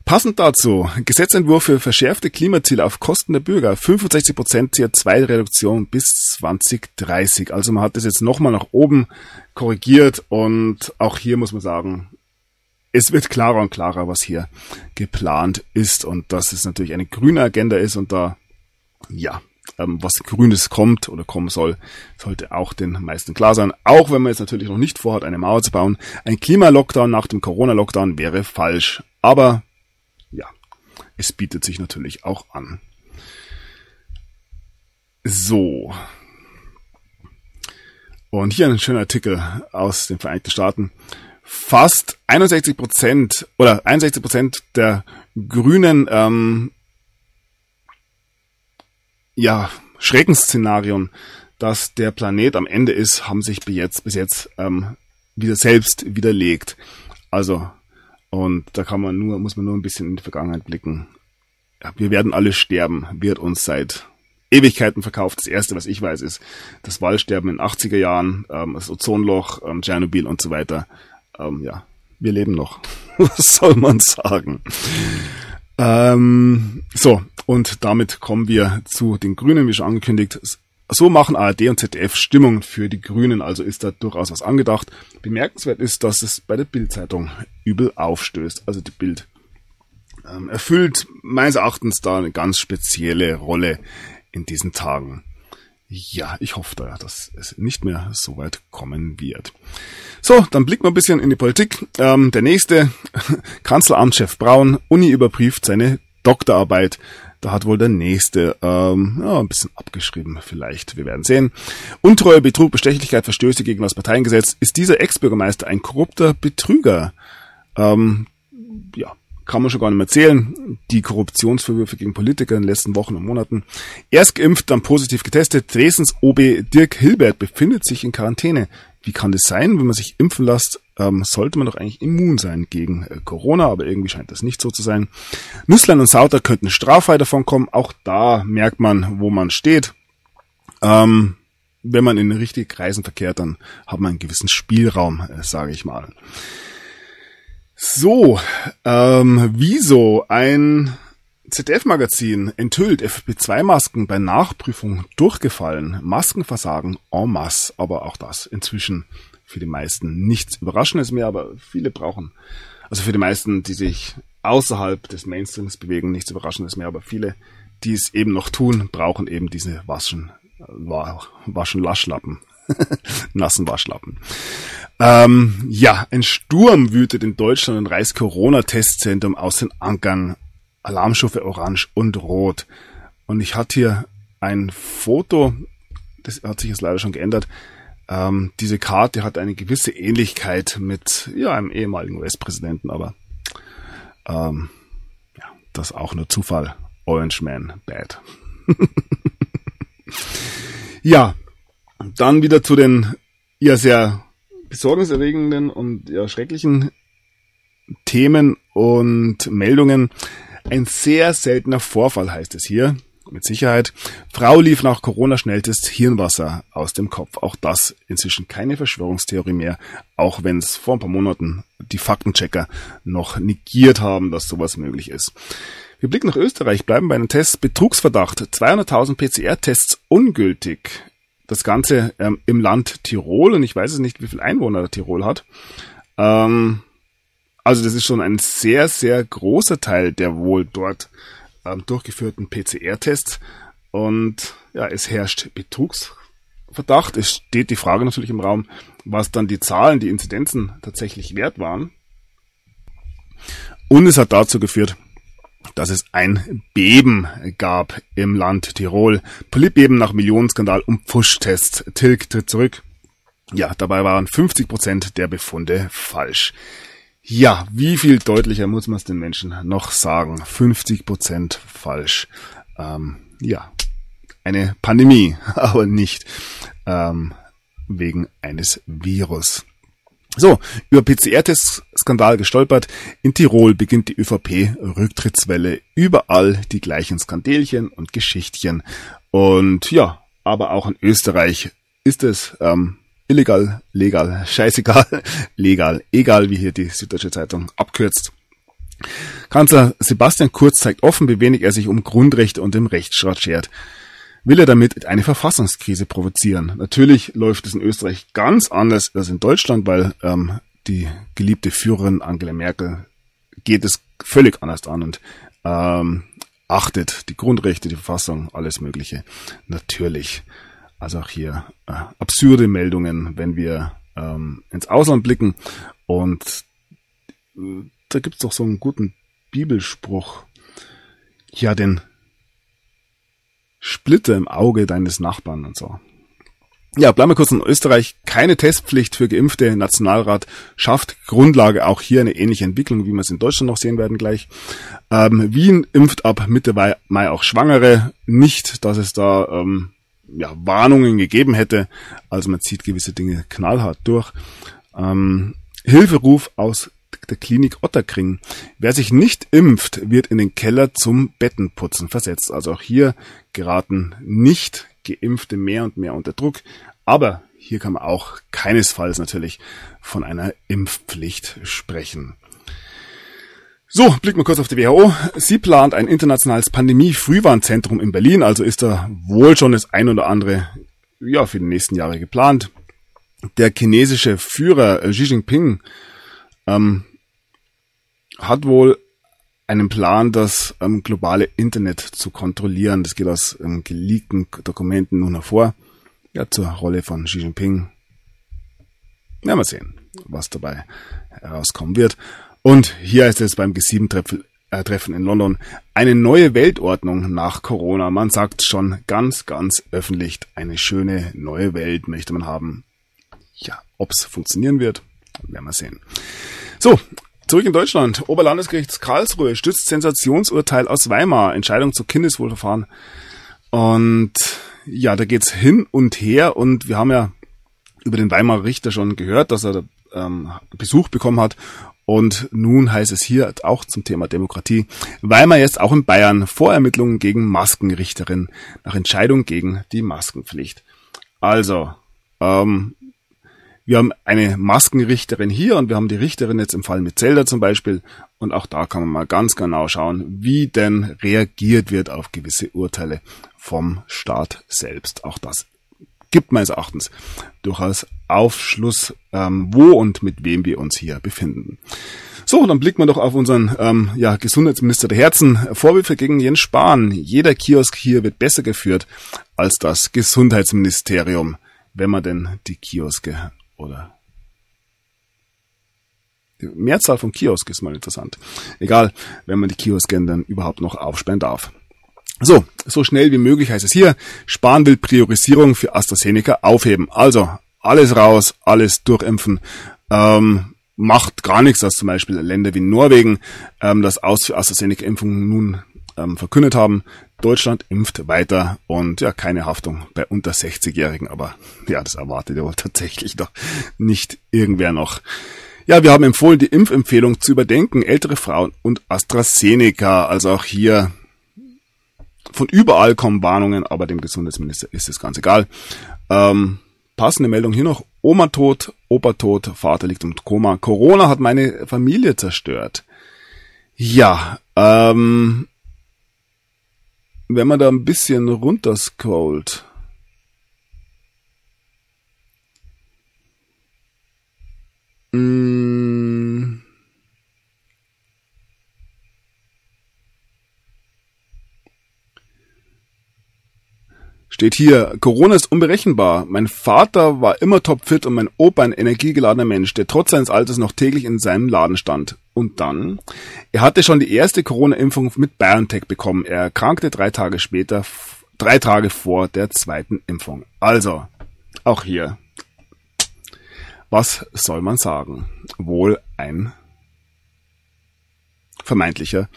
Passend dazu, Gesetzentwurf für verschärfte Klimaziele auf Kosten der Bürger, 65% CO2-Reduktion bis 2030. Also man hat das jetzt nochmal nach oben korrigiert und auch hier muss man sagen, es wird klarer und klarer, was hier geplant ist und dass es natürlich eine grüne Agenda ist und da, ja, ähm, was Grünes kommt oder kommen soll, sollte auch den meisten klar sein. Auch wenn man jetzt natürlich noch nicht vorhat, eine Mauer zu bauen. Ein Klimalockdown nach dem Corona-Lockdown wäre falsch. Aber es bietet sich natürlich auch an. So. Und hier ein schöner Artikel aus den Vereinigten Staaten. Fast 61 Prozent oder 61 Prozent der Grünen ähm, ja, Schreckensszenarien, dass der Planet am Ende ist, haben sich bis jetzt, bis jetzt ähm, wieder selbst widerlegt. Also, und da kann man nur, muss man nur ein bisschen in die Vergangenheit blicken. Wir werden alle sterben, wird uns seit Ewigkeiten verkauft. Das erste, was ich weiß, ist das Waldsterben in 80er Jahren, ähm, das Ozonloch, ähm, Tschernobyl und so weiter. Ähm, ja, wir leben noch. was soll man sagen? Ähm, so, und damit kommen wir zu den Grünen, wie schon angekündigt. So machen ARD und ZDF Stimmung für die Grünen, also ist da durchaus was angedacht. Bemerkenswert ist, dass es bei der Bildzeitung übel aufstößt. Also die Bild ähm, erfüllt meines Erachtens da eine ganz spezielle Rolle in diesen Tagen. Ja, ich hoffe da, dass es nicht mehr so weit kommen wird. So, dann blicken wir ein bisschen in die Politik. Ähm, der nächste, Kanzleramtschef Braun, Uni überprüft seine Doktorarbeit. Da hat wohl der nächste ähm, ja, ein bisschen abgeschrieben, vielleicht. Wir werden sehen. Untreue, Betrug, Bestechlichkeit, Verstöße gegen das Parteiengesetz. Ist dieser Ex-Bürgermeister ein korrupter Betrüger? Ähm, ja, kann man schon gar nicht mehr zählen. Die Korruptionsvorwürfe gegen Politiker in den letzten Wochen und Monaten. Erst geimpft, dann positiv getestet. Dresdens OB Dirk Hilbert befindet sich in Quarantäne. Wie kann das sein, wenn man sich impfen lässt? Ähm, sollte man doch eigentlich immun sein gegen äh, Corona, aber irgendwie scheint das nicht so zu sein. Nüsslein und Sauter könnten straffrei davon kommen. Auch da merkt man, wo man steht. Ähm, wenn man in den richtigen Kreisen verkehrt, dann hat man einen gewissen Spielraum, äh, sage ich mal. So, ähm, wieso ein ZDF-Magazin enthüllt FFP2-Masken bei Nachprüfung durchgefallen. Maskenversagen en masse, aber auch das inzwischen für die meisten nichts Überraschendes mehr, aber viele brauchen, also für die meisten, die sich außerhalb des Mainstreams bewegen, nichts Überraschendes mehr, aber viele, die es eben noch tun, brauchen eben diese Waschen, Waschen Laschlappen. nassen Waschlappen. Ähm, ja, ein Sturm wütet in Deutschland und reißt Corona-Testzentrum aus den Ankern. Alarmstufe orange und rot. Und ich hatte hier ein Foto, das hat sich jetzt leider schon geändert. Ähm, diese Karte hat eine gewisse Ähnlichkeit mit ja, einem ehemaligen US-Präsidenten, aber ähm, ja, das auch nur Zufall. Orange Man Bad. ja, dann wieder zu den ja sehr besorgniserregenden und ja schrecklichen Themen und Meldungen. Ein sehr seltener Vorfall heißt es hier. Mit Sicherheit. Frau lief nach Corona-Schnelltest Hirnwasser aus dem Kopf. Auch das inzwischen keine Verschwörungstheorie mehr, auch wenn es vor ein paar Monaten die Faktenchecker noch negiert haben, dass sowas möglich ist. Wir blicken nach Österreich, bleiben bei einem Test. Betrugsverdacht. 200.000 PCR-Tests ungültig. Das Ganze ähm, im Land Tirol und ich weiß es nicht, wie viel Einwohner Tirol hat. Ähm, also das ist schon ein sehr, sehr großer Teil der wohl dort ähm, durchgeführten PCR-Tests. Und ja, es herrscht Betrugsverdacht. Es steht die Frage natürlich im Raum, was dann die Zahlen, die Inzidenzen tatsächlich wert waren. Und es hat dazu geführt, dass es ein Beben gab im Land Tirol. Politbeben nach Millionenskandal um Pfusch-Tests. Tilg tritt zurück. Ja, dabei waren 50 Prozent der Befunde falsch. Ja, wie viel deutlicher muss man es den Menschen noch sagen? 50 Prozent falsch. Ähm, ja, eine Pandemie, aber nicht ähm, wegen eines Virus. So, über PCR-Test-Skandal gestolpert. In Tirol beginnt die ÖVP-Rücktrittswelle. Überall die gleichen Skandelchen und Geschichtchen. Und ja, aber auch in Österreich ist es ähm, illegal, legal, scheißegal, legal, egal, wie hier die Süddeutsche Zeitung abkürzt. Kanzler Sebastian Kurz zeigt offen, wie wenig er sich um Grundrechte und den Rechtsstaat schert. Will er damit eine Verfassungskrise provozieren? Natürlich läuft es in Österreich ganz anders als in Deutschland, weil ähm, die geliebte Führerin Angela Merkel geht es völlig anders an und ähm, achtet die Grundrechte, die Verfassung, alles Mögliche. Natürlich. Also auch hier äh, absurde Meldungen, wenn wir ähm, ins Ausland blicken. Und äh, da gibt's doch so einen guten Bibelspruch. Ja, den Splitter im Auge deines Nachbarn und so. Ja, bleiben wir kurz in Österreich. Keine Testpflicht für Geimpfte. Nationalrat schafft Grundlage auch hier eine ähnliche Entwicklung, wie wir es in Deutschland noch sehen werden gleich. Ähm, Wien impft ab Mitte Mai auch Schwangere. Nicht, dass es da ähm, ja, Warnungen gegeben hätte. Also man zieht gewisse Dinge knallhart durch. Ähm, Hilferuf aus der Klinik Otterkring. Wer sich nicht impft, wird in den Keller zum Bettenputzen versetzt. Also auch hier geraten nicht Geimpfte mehr und mehr unter Druck. Aber hier kann man auch keinesfalls natürlich von einer Impfpflicht sprechen. So, blicken wir kurz auf die WHO. Sie plant ein internationales Pandemie-Frühwarnzentrum in Berlin, also ist da wohl schon das ein oder andere ja, für die nächsten Jahre geplant. Der chinesische Führer äh, Xi Jinping ähm, hat wohl einen Plan, das ähm, globale Internet zu kontrollieren. Das geht aus ähm, geleakten Dokumenten nun hervor. Ja, zur Rolle von Xi Jinping. Ja, mal sehen, was dabei herauskommen wird. Und hier ist es beim G7-Treffen äh, in London eine neue Weltordnung nach Corona. Man sagt schon ganz, ganz öffentlich, eine schöne neue Welt möchte man haben. Ja, ob's funktionieren wird, werden wir sehen. So, Zurück in Deutschland. Oberlandesgericht Karlsruhe stützt Sensationsurteil aus Weimar. Entscheidung zu Kindeswohlverfahren. Und ja, da geht's hin und her. Und wir haben ja über den Weimarer Richter schon gehört, dass er ähm, Besuch bekommen hat. Und nun heißt es hier auch zum Thema Demokratie. Weimar jetzt auch in Bayern Vorermittlungen gegen Maskenrichterin nach Entscheidung gegen die Maskenpflicht. Also, ähm, wir haben eine Maskenrichterin hier und wir haben die Richterin jetzt im Fall mit Zelda zum Beispiel. Und auch da kann man mal ganz genau schauen, wie denn reagiert wird auf gewisse Urteile vom Staat selbst. Auch das gibt meines Erachtens durchaus Aufschluss, ähm, wo und mit wem wir uns hier befinden. So, dann blicken wir doch auf unseren ähm, ja, Gesundheitsminister der Herzen. Vorwürfe gegen Jens Spahn. Jeder Kiosk hier wird besser geführt als das Gesundheitsministerium, wenn man denn die Kioske oder die Mehrzahl von Kiosk ist mal interessant. Egal, wenn man die Kioske dann überhaupt noch aufsperren darf. So, so schnell wie möglich heißt es hier. Spahn will Priorisierung für AstraZeneca aufheben. Also, alles raus, alles durchimpfen. Ähm, macht gar nichts, dass zum Beispiel Länder wie Norwegen ähm, das Aus für AstraZeneca-Impfungen nun ähm, verkündet haben. Deutschland impft weiter und ja, keine Haftung bei unter 60-Jährigen, aber ja, das erwartet ja wohl tatsächlich doch nicht irgendwer noch. Ja, wir haben empfohlen, die Impfempfehlung zu überdenken, ältere Frauen und AstraZeneca, also auch hier von überall kommen Warnungen, aber dem Gesundheitsminister ist es ganz egal. Ähm, passende Meldung hier noch. Oma tot, Opa tot, Vater liegt im Koma. Corona hat meine Familie zerstört. Ja, ähm, wenn man da ein bisschen runterscrollt, mm, Steht hier, Corona ist unberechenbar. Mein Vater war immer topfit und mein Opa ein energiegeladener Mensch, der trotz seines Alters noch täglich in seinem Laden stand. Und dann? Er hatte schon die erste Corona-Impfung mit BioNTech bekommen. Er erkrankte drei Tage später, drei Tage vor der zweiten Impfung. Also, auch hier. Was soll man sagen? Wohl ein vermeintlicher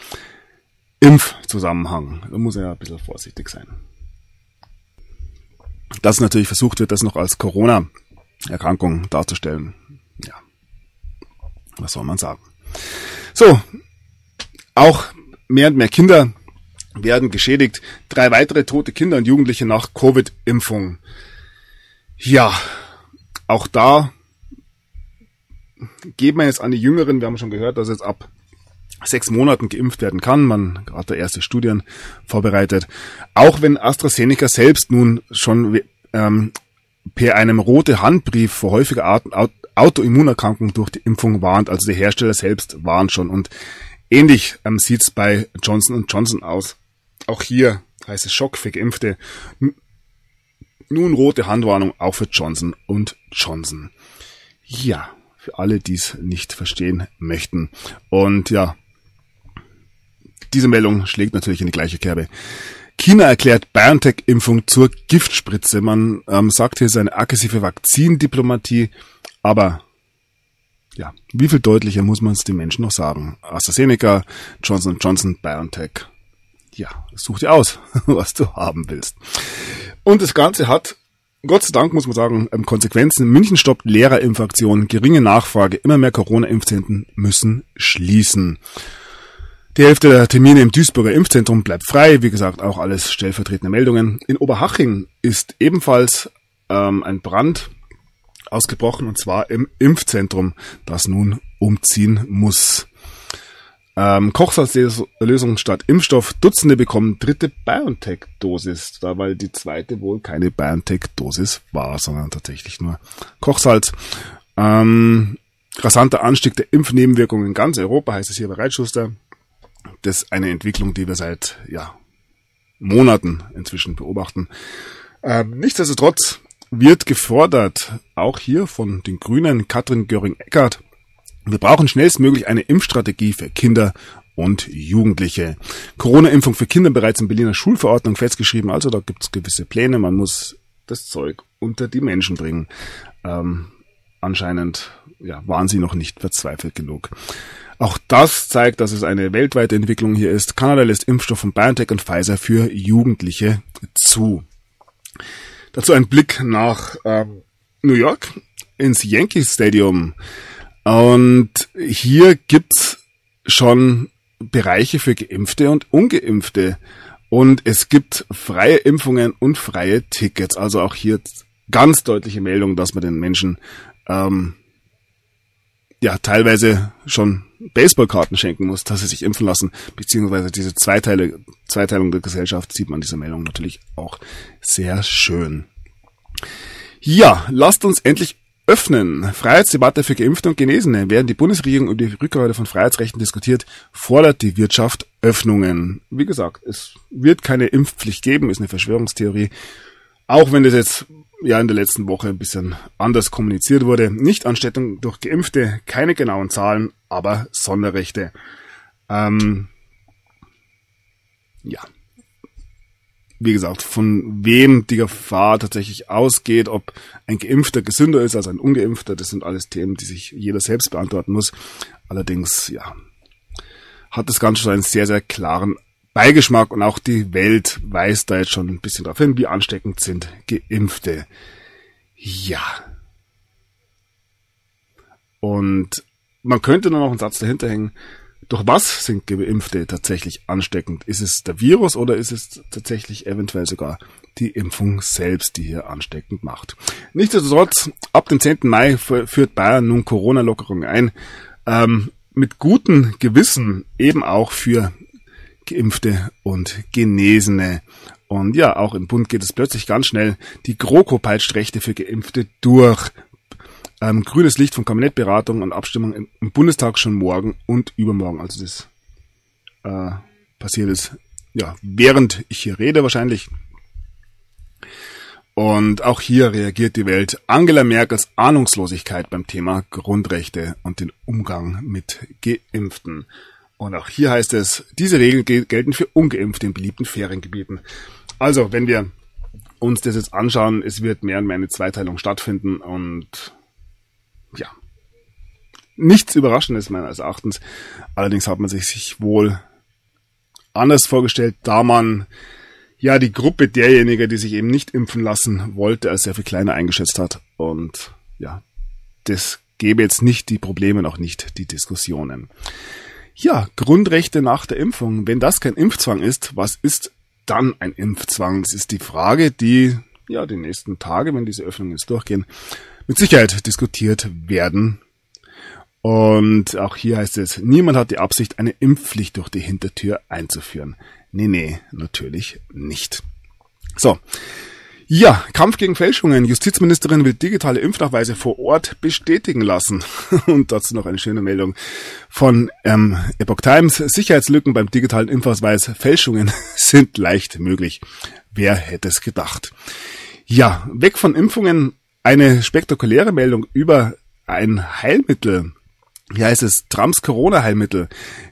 Impfzusammenhang. Da muss er ja ein bisschen vorsichtig sein dass natürlich versucht wird, das noch als Corona-Erkrankung darzustellen. Ja, Was soll man sagen? So, auch mehr und mehr Kinder werden geschädigt. Drei weitere tote Kinder und Jugendliche nach Covid-Impfung. Ja, auch da geben wir jetzt an die Jüngeren, wir haben schon gehört, dass jetzt ab sechs Monaten geimpft werden kann. Man gerade erste Studien vorbereitet. Auch wenn AstraZeneca selbst nun schon ähm, per einem rote Handbrief vor häufiger Art, Autoimmunerkrankungen durch die Impfung warnt. Also die Hersteller selbst warnt schon. Und ähnlich ähm, sieht es bei Johnson Johnson aus. Auch hier heißt es Schock für Geimpfte. Nun rote Handwarnung auch für Johnson und Johnson. Ja, für alle, die es nicht verstehen möchten. Und ja, diese Meldung schlägt natürlich in die gleiche Kerbe. China erklärt BioNTech-Impfung zur Giftspritze. Man ähm, sagt hier, ist eine aggressive Vakzindiplomatie, aber ja, wie viel deutlicher muss man es den Menschen noch sagen? AstraZeneca, Johnson Johnson, BioNTech ja, such dir aus, was du haben willst. Und das Ganze hat, Gott sei Dank muss man sagen, ähm, Konsequenzen. München stoppt Lehrerimpfaktionen, geringe Nachfrage, immer mehr Corona-Impfzentren müssen schließen. Die Hälfte der Termine im Duisburger Impfzentrum bleibt frei. Wie gesagt, auch alles stellvertretende Meldungen. In Oberhaching ist ebenfalls ähm, ein Brand ausgebrochen und zwar im Impfzentrum, das nun umziehen muss. Ähm, Kochsalzlösung statt Impfstoff. Dutzende bekommen dritte BioNTech-Dosis, da weil die zweite wohl keine BioNTech-Dosis war, sondern tatsächlich nur Kochsalz. Ähm, rasanter Anstieg der Impfnebenwirkungen in ganz Europa, heißt es hier bei Reitschuster. Das ist eine Entwicklung, die wir seit ja, Monaten inzwischen beobachten. Ähm, nichtsdestotrotz wird gefordert, auch hier von den Grünen, Katrin Göring-Eckert, wir brauchen schnellstmöglich eine Impfstrategie für Kinder und Jugendliche. Corona-Impfung für Kinder bereits in Berliner Schulverordnung festgeschrieben, also da gibt es gewisse Pläne, man muss das Zeug unter die Menschen bringen. Ähm, anscheinend ja, waren sie noch nicht verzweifelt genug. Auch das zeigt, dass es eine weltweite Entwicklung hier ist. Kanada lässt Impfstoff von BioNTech und Pfizer für Jugendliche zu. Dazu ein Blick nach ähm, New York ins Yankee Stadium. Und hier gibt's schon Bereiche für Geimpfte und Ungeimpfte. Und es gibt freie Impfungen und freie Tickets. Also auch hier ganz deutliche Meldung, dass man den Menschen ähm, ja teilweise schon Baseballkarten schenken muss, dass sie sich impfen lassen, beziehungsweise diese Zweiteile, Zweiteilung der Gesellschaft sieht man dieser Meldung natürlich auch sehr schön. Ja, lasst uns endlich öffnen. Freiheitsdebatte für Geimpfte und Genesene. Während die Bundesregierung über die Rückgabe von Freiheitsrechten diskutiert, fordert die Wirtschaft Öffnungen. Wie gesagt, es wird keine Impfpflicht geben, ist eine Verschwörungstheorie. Auch wenn das jetzt ja in der letzten Woche ein bisschen anders kommuniziert wurde. Nichtanstellung durch Geimpfte, keine genauen Zahlen, aber Sonderrechte. Ähm, ja, wie gesagt, von wem die Gefahr tatsächlich ausgeht, ob ein Geimpfter gesünder ist als ein Ungeimpfter, das sind alles Themen, die sich jeder selbst beantworten muss. Allerdings, ja, hat das Ganze schon einen sehr, sehr klaren Beigeschmack und auch die Welt weist da jetzt schon ein bisschen darauf hin, wie ansteckend sind Geimpfte. Ja. Und man könnte nur noch einen Satz dahinter hängen. Durch was sind Geimpfte tatsächlich ansteckend? Ist es der Virus oder ist es tatsächlich eventuell sogar die Impfung selbst, die hier ansteckend macht? Nichtsdestotrotz, ab dem 10. Mai führt Bayern nun Corona-Lockerung ein. Ähm, mit gutem Gewissen eben auch für Geimpfte und Genesene. Und ja, auch im Bund geht es plötzlich ganz schnell. Die GroKo peitscht Rechte für Geimpfte durch ähm, grünes Licht von Kabinettberatung und Abstimmung im, im, Bundestag schon morgen und übermorgen. Also das äh, passiert ist, ja, während ich hier rede wahrscheinlich. Und auch hier reagiert die Welt. Angela Merkels Ahnungslosigkeit beim Thema Grundrechte und den Umgang mit Geimpften. Und auch hier heißt es, diese Regeln gelten für Ungeimpfte in beliebten Feriengebieten. Also, wenn wir uns das jetzt anschauen, es wird mehr und mehr eine Zweiteilung stattfinden und ja, nichts Überraschendes meines Erachtens. Allerdings hat man sich, sich wohl anders vorgestellt, da man ja die Gruppe derjenigen, die sich eben nicht impfen lassen wollte, als sehr viel kleiner eingeschätzt hat. Und ja, das gäbe jetzt nicht die Probleme, noch nicht die Diskussionen. Ja, Grundrechte nach der Impfung. Wenn das kein Impfzwang ist, was ist dann ein Impfzwang? Das ist die Frage, die ja die nächsten Tage, wenn diese Öffnungen jetzt durchgehen, mit Sicherheit diskutiert werden. Und auch hier heißt es, niemand hat die Absicht, eine Impfpflicht durch die Hintertür einzuführen. Nee, nee, natürlich nicht. So. Ja, Kampf gegen Fälschungen. Justizministerin will digitale Impfnachweise vor Ort bestätigen lassen. Und dazu noch eine schöne Meldung von ähm, Epoch Times. Sicherheitslücken beim digitalen Impfausweis. Fälschungen sind leicht möglich. Wer hätte es gedacht? Ja, weg von Impfungen. Eine spektakuläre Meldung über ein Heilmittel. Wie heißt es? Trumps Corona-Heilmittel.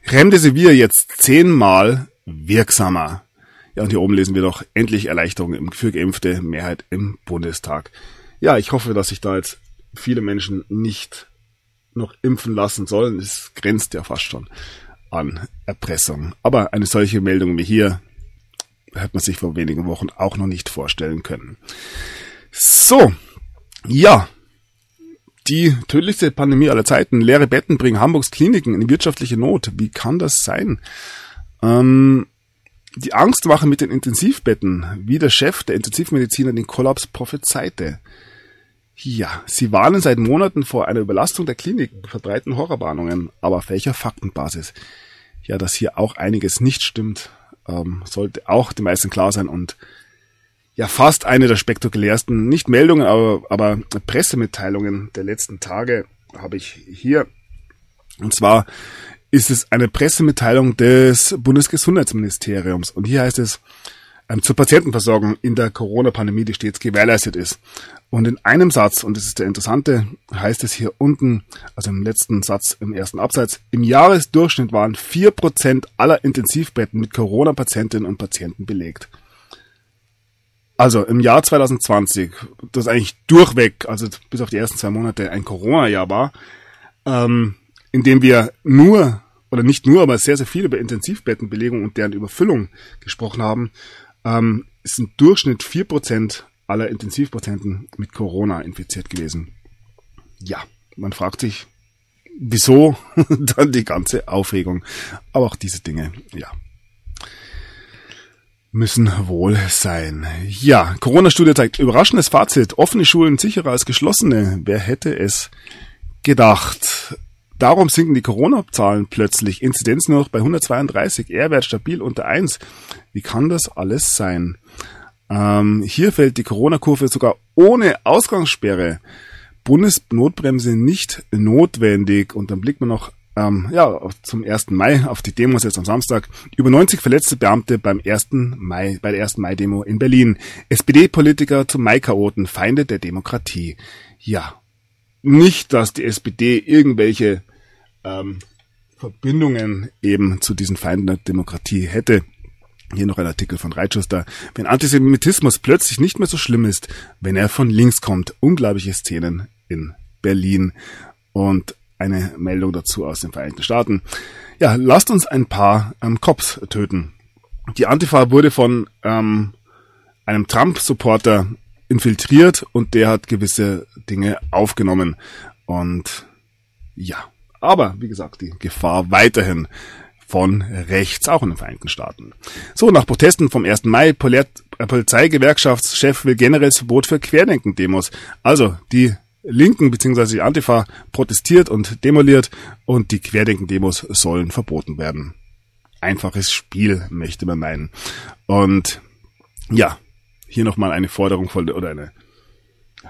Remdesivir jetzt zehnmal wirksamer. Ja, und hier oben lesen wir doch endlich Erleichterung für Geimpfte, Mehrheit im Bundestag. Ja, ich hoffe, dass sich da jetzt viele Menschen nicht noch impfen lassen sollen. Es grenzt ja fast schon an Erpressung. Aber eine solche Meldung wie hier hätte man sich vor wenigen Wochen auch noch nicht vorstellen können. So, ja, die tödlichste Pandemie aller Zeiten. Leere Betten bringen Hamburgs Kliniken in wirtschaftliche Not. Wie kann das sein? Ähm, die Angstwache mit den Intensivbetten, wie der Chef der Intensivmediziner den Kollaps prophezeite. Ja, sie warnen seit Monaten vor einer Überlastung der Kliniken, verbreiten Horrorwarnungen, aber auf welcher Faktenbasis? Ja, dass hier auch einiges nicht stimmt, ähm, sollte auch den meisten klar sein und ja fast eine der spektakulärsten, nicht Meldungen, aber, aber Pressemitteilungen der letzten Tage habe ich hier. Und zwar ist es eine Pressemitteilung des Bundesgesundheitsministeriums. Und hier heißt es, ähm, zur Patientenversorgung in der Corona-Pandemie, die stets gewährleistet ist. Und in einem Satz, und das ist der interessante, heißt es hier unten, also im letzten Satz, im ersten Absatz, im Jahresdurchschnitt waren vier Prozent aller Intensivbetten mit Corona-Patientinnen und Patienten belegt. Also im Jahr 2020, das eigentlich durchweg, also bis auf die ersten zwei Monate ein Corona-Jahr war, ähm, in dem wir nur oder nicht nur, aber sehr, sehr viel über Intensivbettenbelegung und deren Überfüllung gesprochen haben, ähm, ist im Durchschnitt vier Prozent aller Intensivpatienten mit Corona infiziert gewesen. Ja, man fragt sich, wieso dann die ganze Aufregung. Aber auch diese Dinge, ja, müssen wohl sein. Ja, Corona-Studie zeigt überraschendes Fazit. Offene Schulen sicherer als geschlossene. Wer hätte es gedacht? Darum sinken die Corona-Zahlen plötzlich. Inzidenz noch bei 132, R-Wert stabil unter 1. Wie kann das alles sein? Ähm, hier fällt die Corona-Kurve sogar ohne Ausgangssperre. Bundesnotbremse nicht notwendig. Und dann blickt man noch ähm, ja, zum 1. Mai auf die Demos jetzt am Samstag. Über 90 verletzte Beamte beim 1. Mai, bei der 1. Mai-Demo in Berlin. SPD-Politiker zum Mai-Chaoten, Feinde der Demokratie. Ja, nicht, dass die SPD irgendwelche ähm, Verbindungen eben zu diesen Feinden der Demokratie hätte. Hier noch ein Artikel von Reitschuster. Wenn Antisemitismus plötzlich nicht mehr so schlimm ist, wenn er von links kommt. Unglaubliche Szenen in Berlin. Und eine Meldung dazu aus den Vereinigten Staaten. Ja, lasst uns ein paar ähm, Cops töten. Die Antifa wurde von ähm, einem Trump-Supporter infiltriert und der hat gewisse Dinge aufgenommen. Und ja, aber wie gesagt, die Gefahr weiterhin von rechts, auch in den Vereinigten Staaten. So, nach Protesten vom 1. Mai, Polizeigewerkschaftschef will generelles Verbot für Querdenken-Demos. Also, die Linken bzw. die Antifa protestiert und demoliert und die Querdenken-Demos sollen verboten werden. Einfaches Spiel, möchte man meinen. Und ja, hier nochmal eine Forderung von, oder eine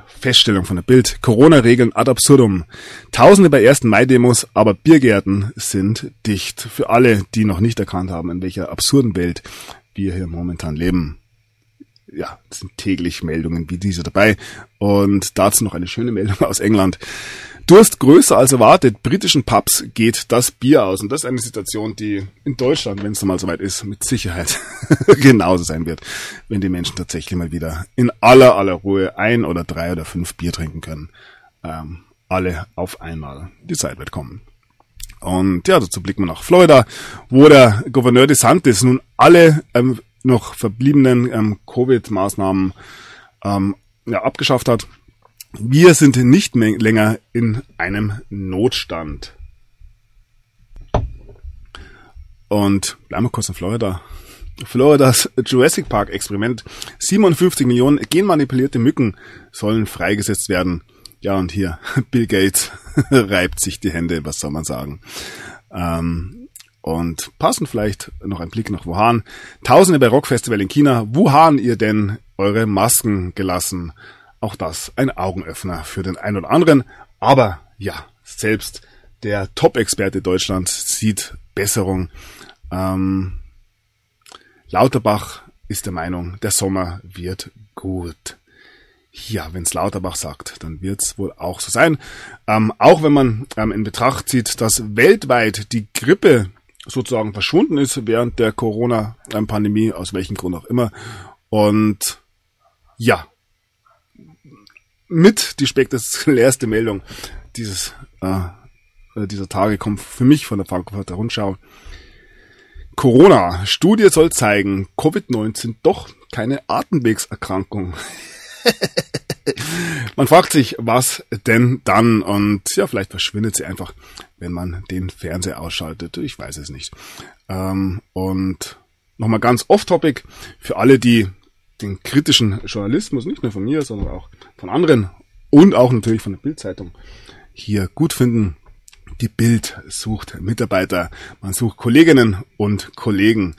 Feststellung von der Bild. Corona-Regeln ad absurdum. Tausende bei ersten Mai-Demos, aber Biergärten sind dicht. Für alle, die noch nicht erkannt haben, in welcher absurden Welt wir hier momentan leben. Ja, es sind täglich Meldungen wie diese dabei. Und dazu noch eine schöne Meldung aus England. Durst größer als erwartet. Britischen Pubs geht das Bier aus. Und das ist eine Situation, die in Deutschland, wenn es mal soweit ist, mit Sicherheit genauso sein wird, wenn die Menschen tatsächlich mal wieder in aller aller Ruhe ein oder drei oder fünf Bier trinken können. Ähm, alle auf einmal. Die Zeit wird kommen. Und ja, dazu blicken wir nach Florida, wo der Gouverneur DeSantis nun alle ähm, noch verbliebenen ähm, Covid-Maßnahmen ähm, ja, abgeschafft hat Wir sind nicht mehr länger in einem Notstand. Und bleiben wir kurz in Florida. Floridas Jurassic Park Experiment. 57 Millionen genmanipulierte Mücken sollen freigesetzt werden. Ja, und hier, Bill Gates reibt sich die Hände, was soll man sagen. Ähm, und passend vielleicht noch ein Blick nach Wuhan. Tausende bei Rockfestival in China. Wuhan ihr denn eure Masken gelassen? Auch das ein Augenöffner für den einen oder anderen. Aber ja, selbst der Top-Experte Deutschlands sieht Besserung. Ähm, Lauterbach ist der Meinung, der Sommer wird gut. Ja, wenn's Lauterbach sagt, dann wird's wohl auch so sein. Ähm, auch wenn man ähm, in Betracht zieht, dass weltweit die Grippe sozusagen verschwunden ist während der Corona-Pandemie, aus welchem Grund auch immer. Und ja, mit die spektakulärste Meldung dieses, äh, dieser Tage kommt für mich von der Frankfurter Rundschau. Corona. Studie soll zeigen, Covid-19 doch keine Atemwegserkrankung. man fragt sich, was denn dann? Und ja, vielleicht verschwindet sie einfach, wenn man den Fernseher ausschaltet. Ich weiß es nicht. Ähm, und nochmal ganz off-topic für alle, die den kritischen Journalismus, nicht nur von mir, sondern auch von anderen und auch natürlich von der Bildzeitung hier gut finden. Die Bild sucht Mitarbeiter, man sucht Kolleginnen und Kollegen.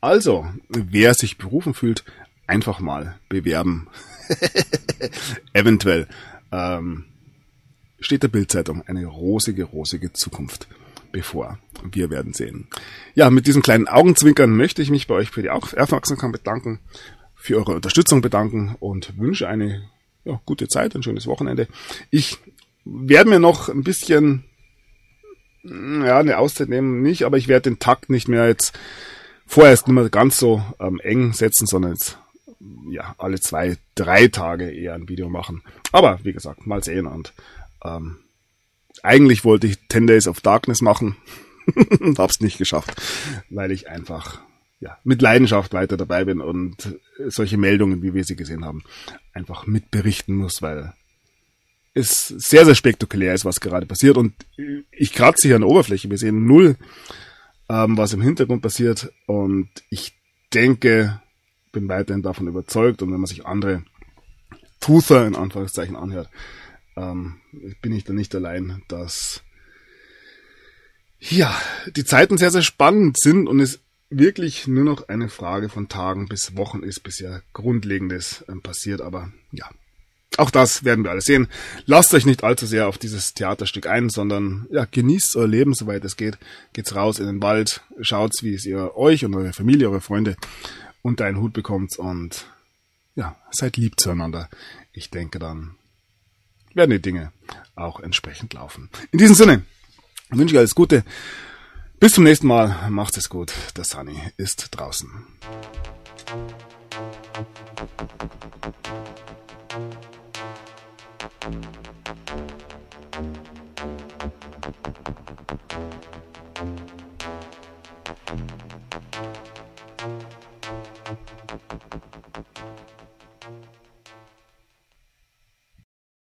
Also, wer sich berufen fühlt, einfach mal bewerben. Eventuell ähm, steht der Bildzeitung eine rosige, rosige Zukunft bevor. Wir werden sehen. Ja, mit diesem kleinen Augenzwinkern möchte ich mich bei euch für die Aufmerksamkeit bedanken, für eure Unterstützung bedanken und wünsche eine ja, gute Zeit, ein schönes Wochenende. Ich werde mir noch ein bisschen ja, eine Auszeit nehmen nicht, aber ich werde den Takt nicht mehr jetzt vorerst nicht mehr ganz so ähm, eng setzen, sondern jetzt ja alle zwei, drei Tage eher ein Video machen. Aber wie gesagt, mal sehen und ähm, eigentlich wollte ich 10 Days of Darkness machen, hab's nicht geschafft, weil ich einfach ja, mit Leidenschaft weiter dabei bin und solche Meldungen, wie wir sie gesehen haben, einfach mitberichten muss, weil es sehr, sehr spektakulär ist, was gerade passiert. Und ich kratze hier an der Oberfläche. Wir sehen null, ähm, was im Hintergrund passiert. Und ich denke, bin weiterhin davon überzeugt. Und wenn man sich andere Truther in Anführungszeichen anhört, ähm, bin ich da nicht allein, dass ja, die Zeiten sehr, sehr spannend sind und es wirklich nur noch eine Frage von Tagen bis Wochen ist, bis ja Grundlegendes ähm, passiert. Aber ja, auch das werden wir alles sehen. Lasst euch nicht allzu sehr auf dieses Theaterstück ein, sondern ja, genießt euer Leben, soweit es geht. Geht's raus in den Wald, schaut's, wie es ihr euch und eure Familie, eure Freunde unter einen Hut bekommt und ja, seid lieb zueinander. Ich denke, dann werden die Dinge auch entsprechend laufen. In diesem Sinne wünsche ich alles Gute. Bis zum nächsten Mal. Macht es gut. Der Sunny ist draußen.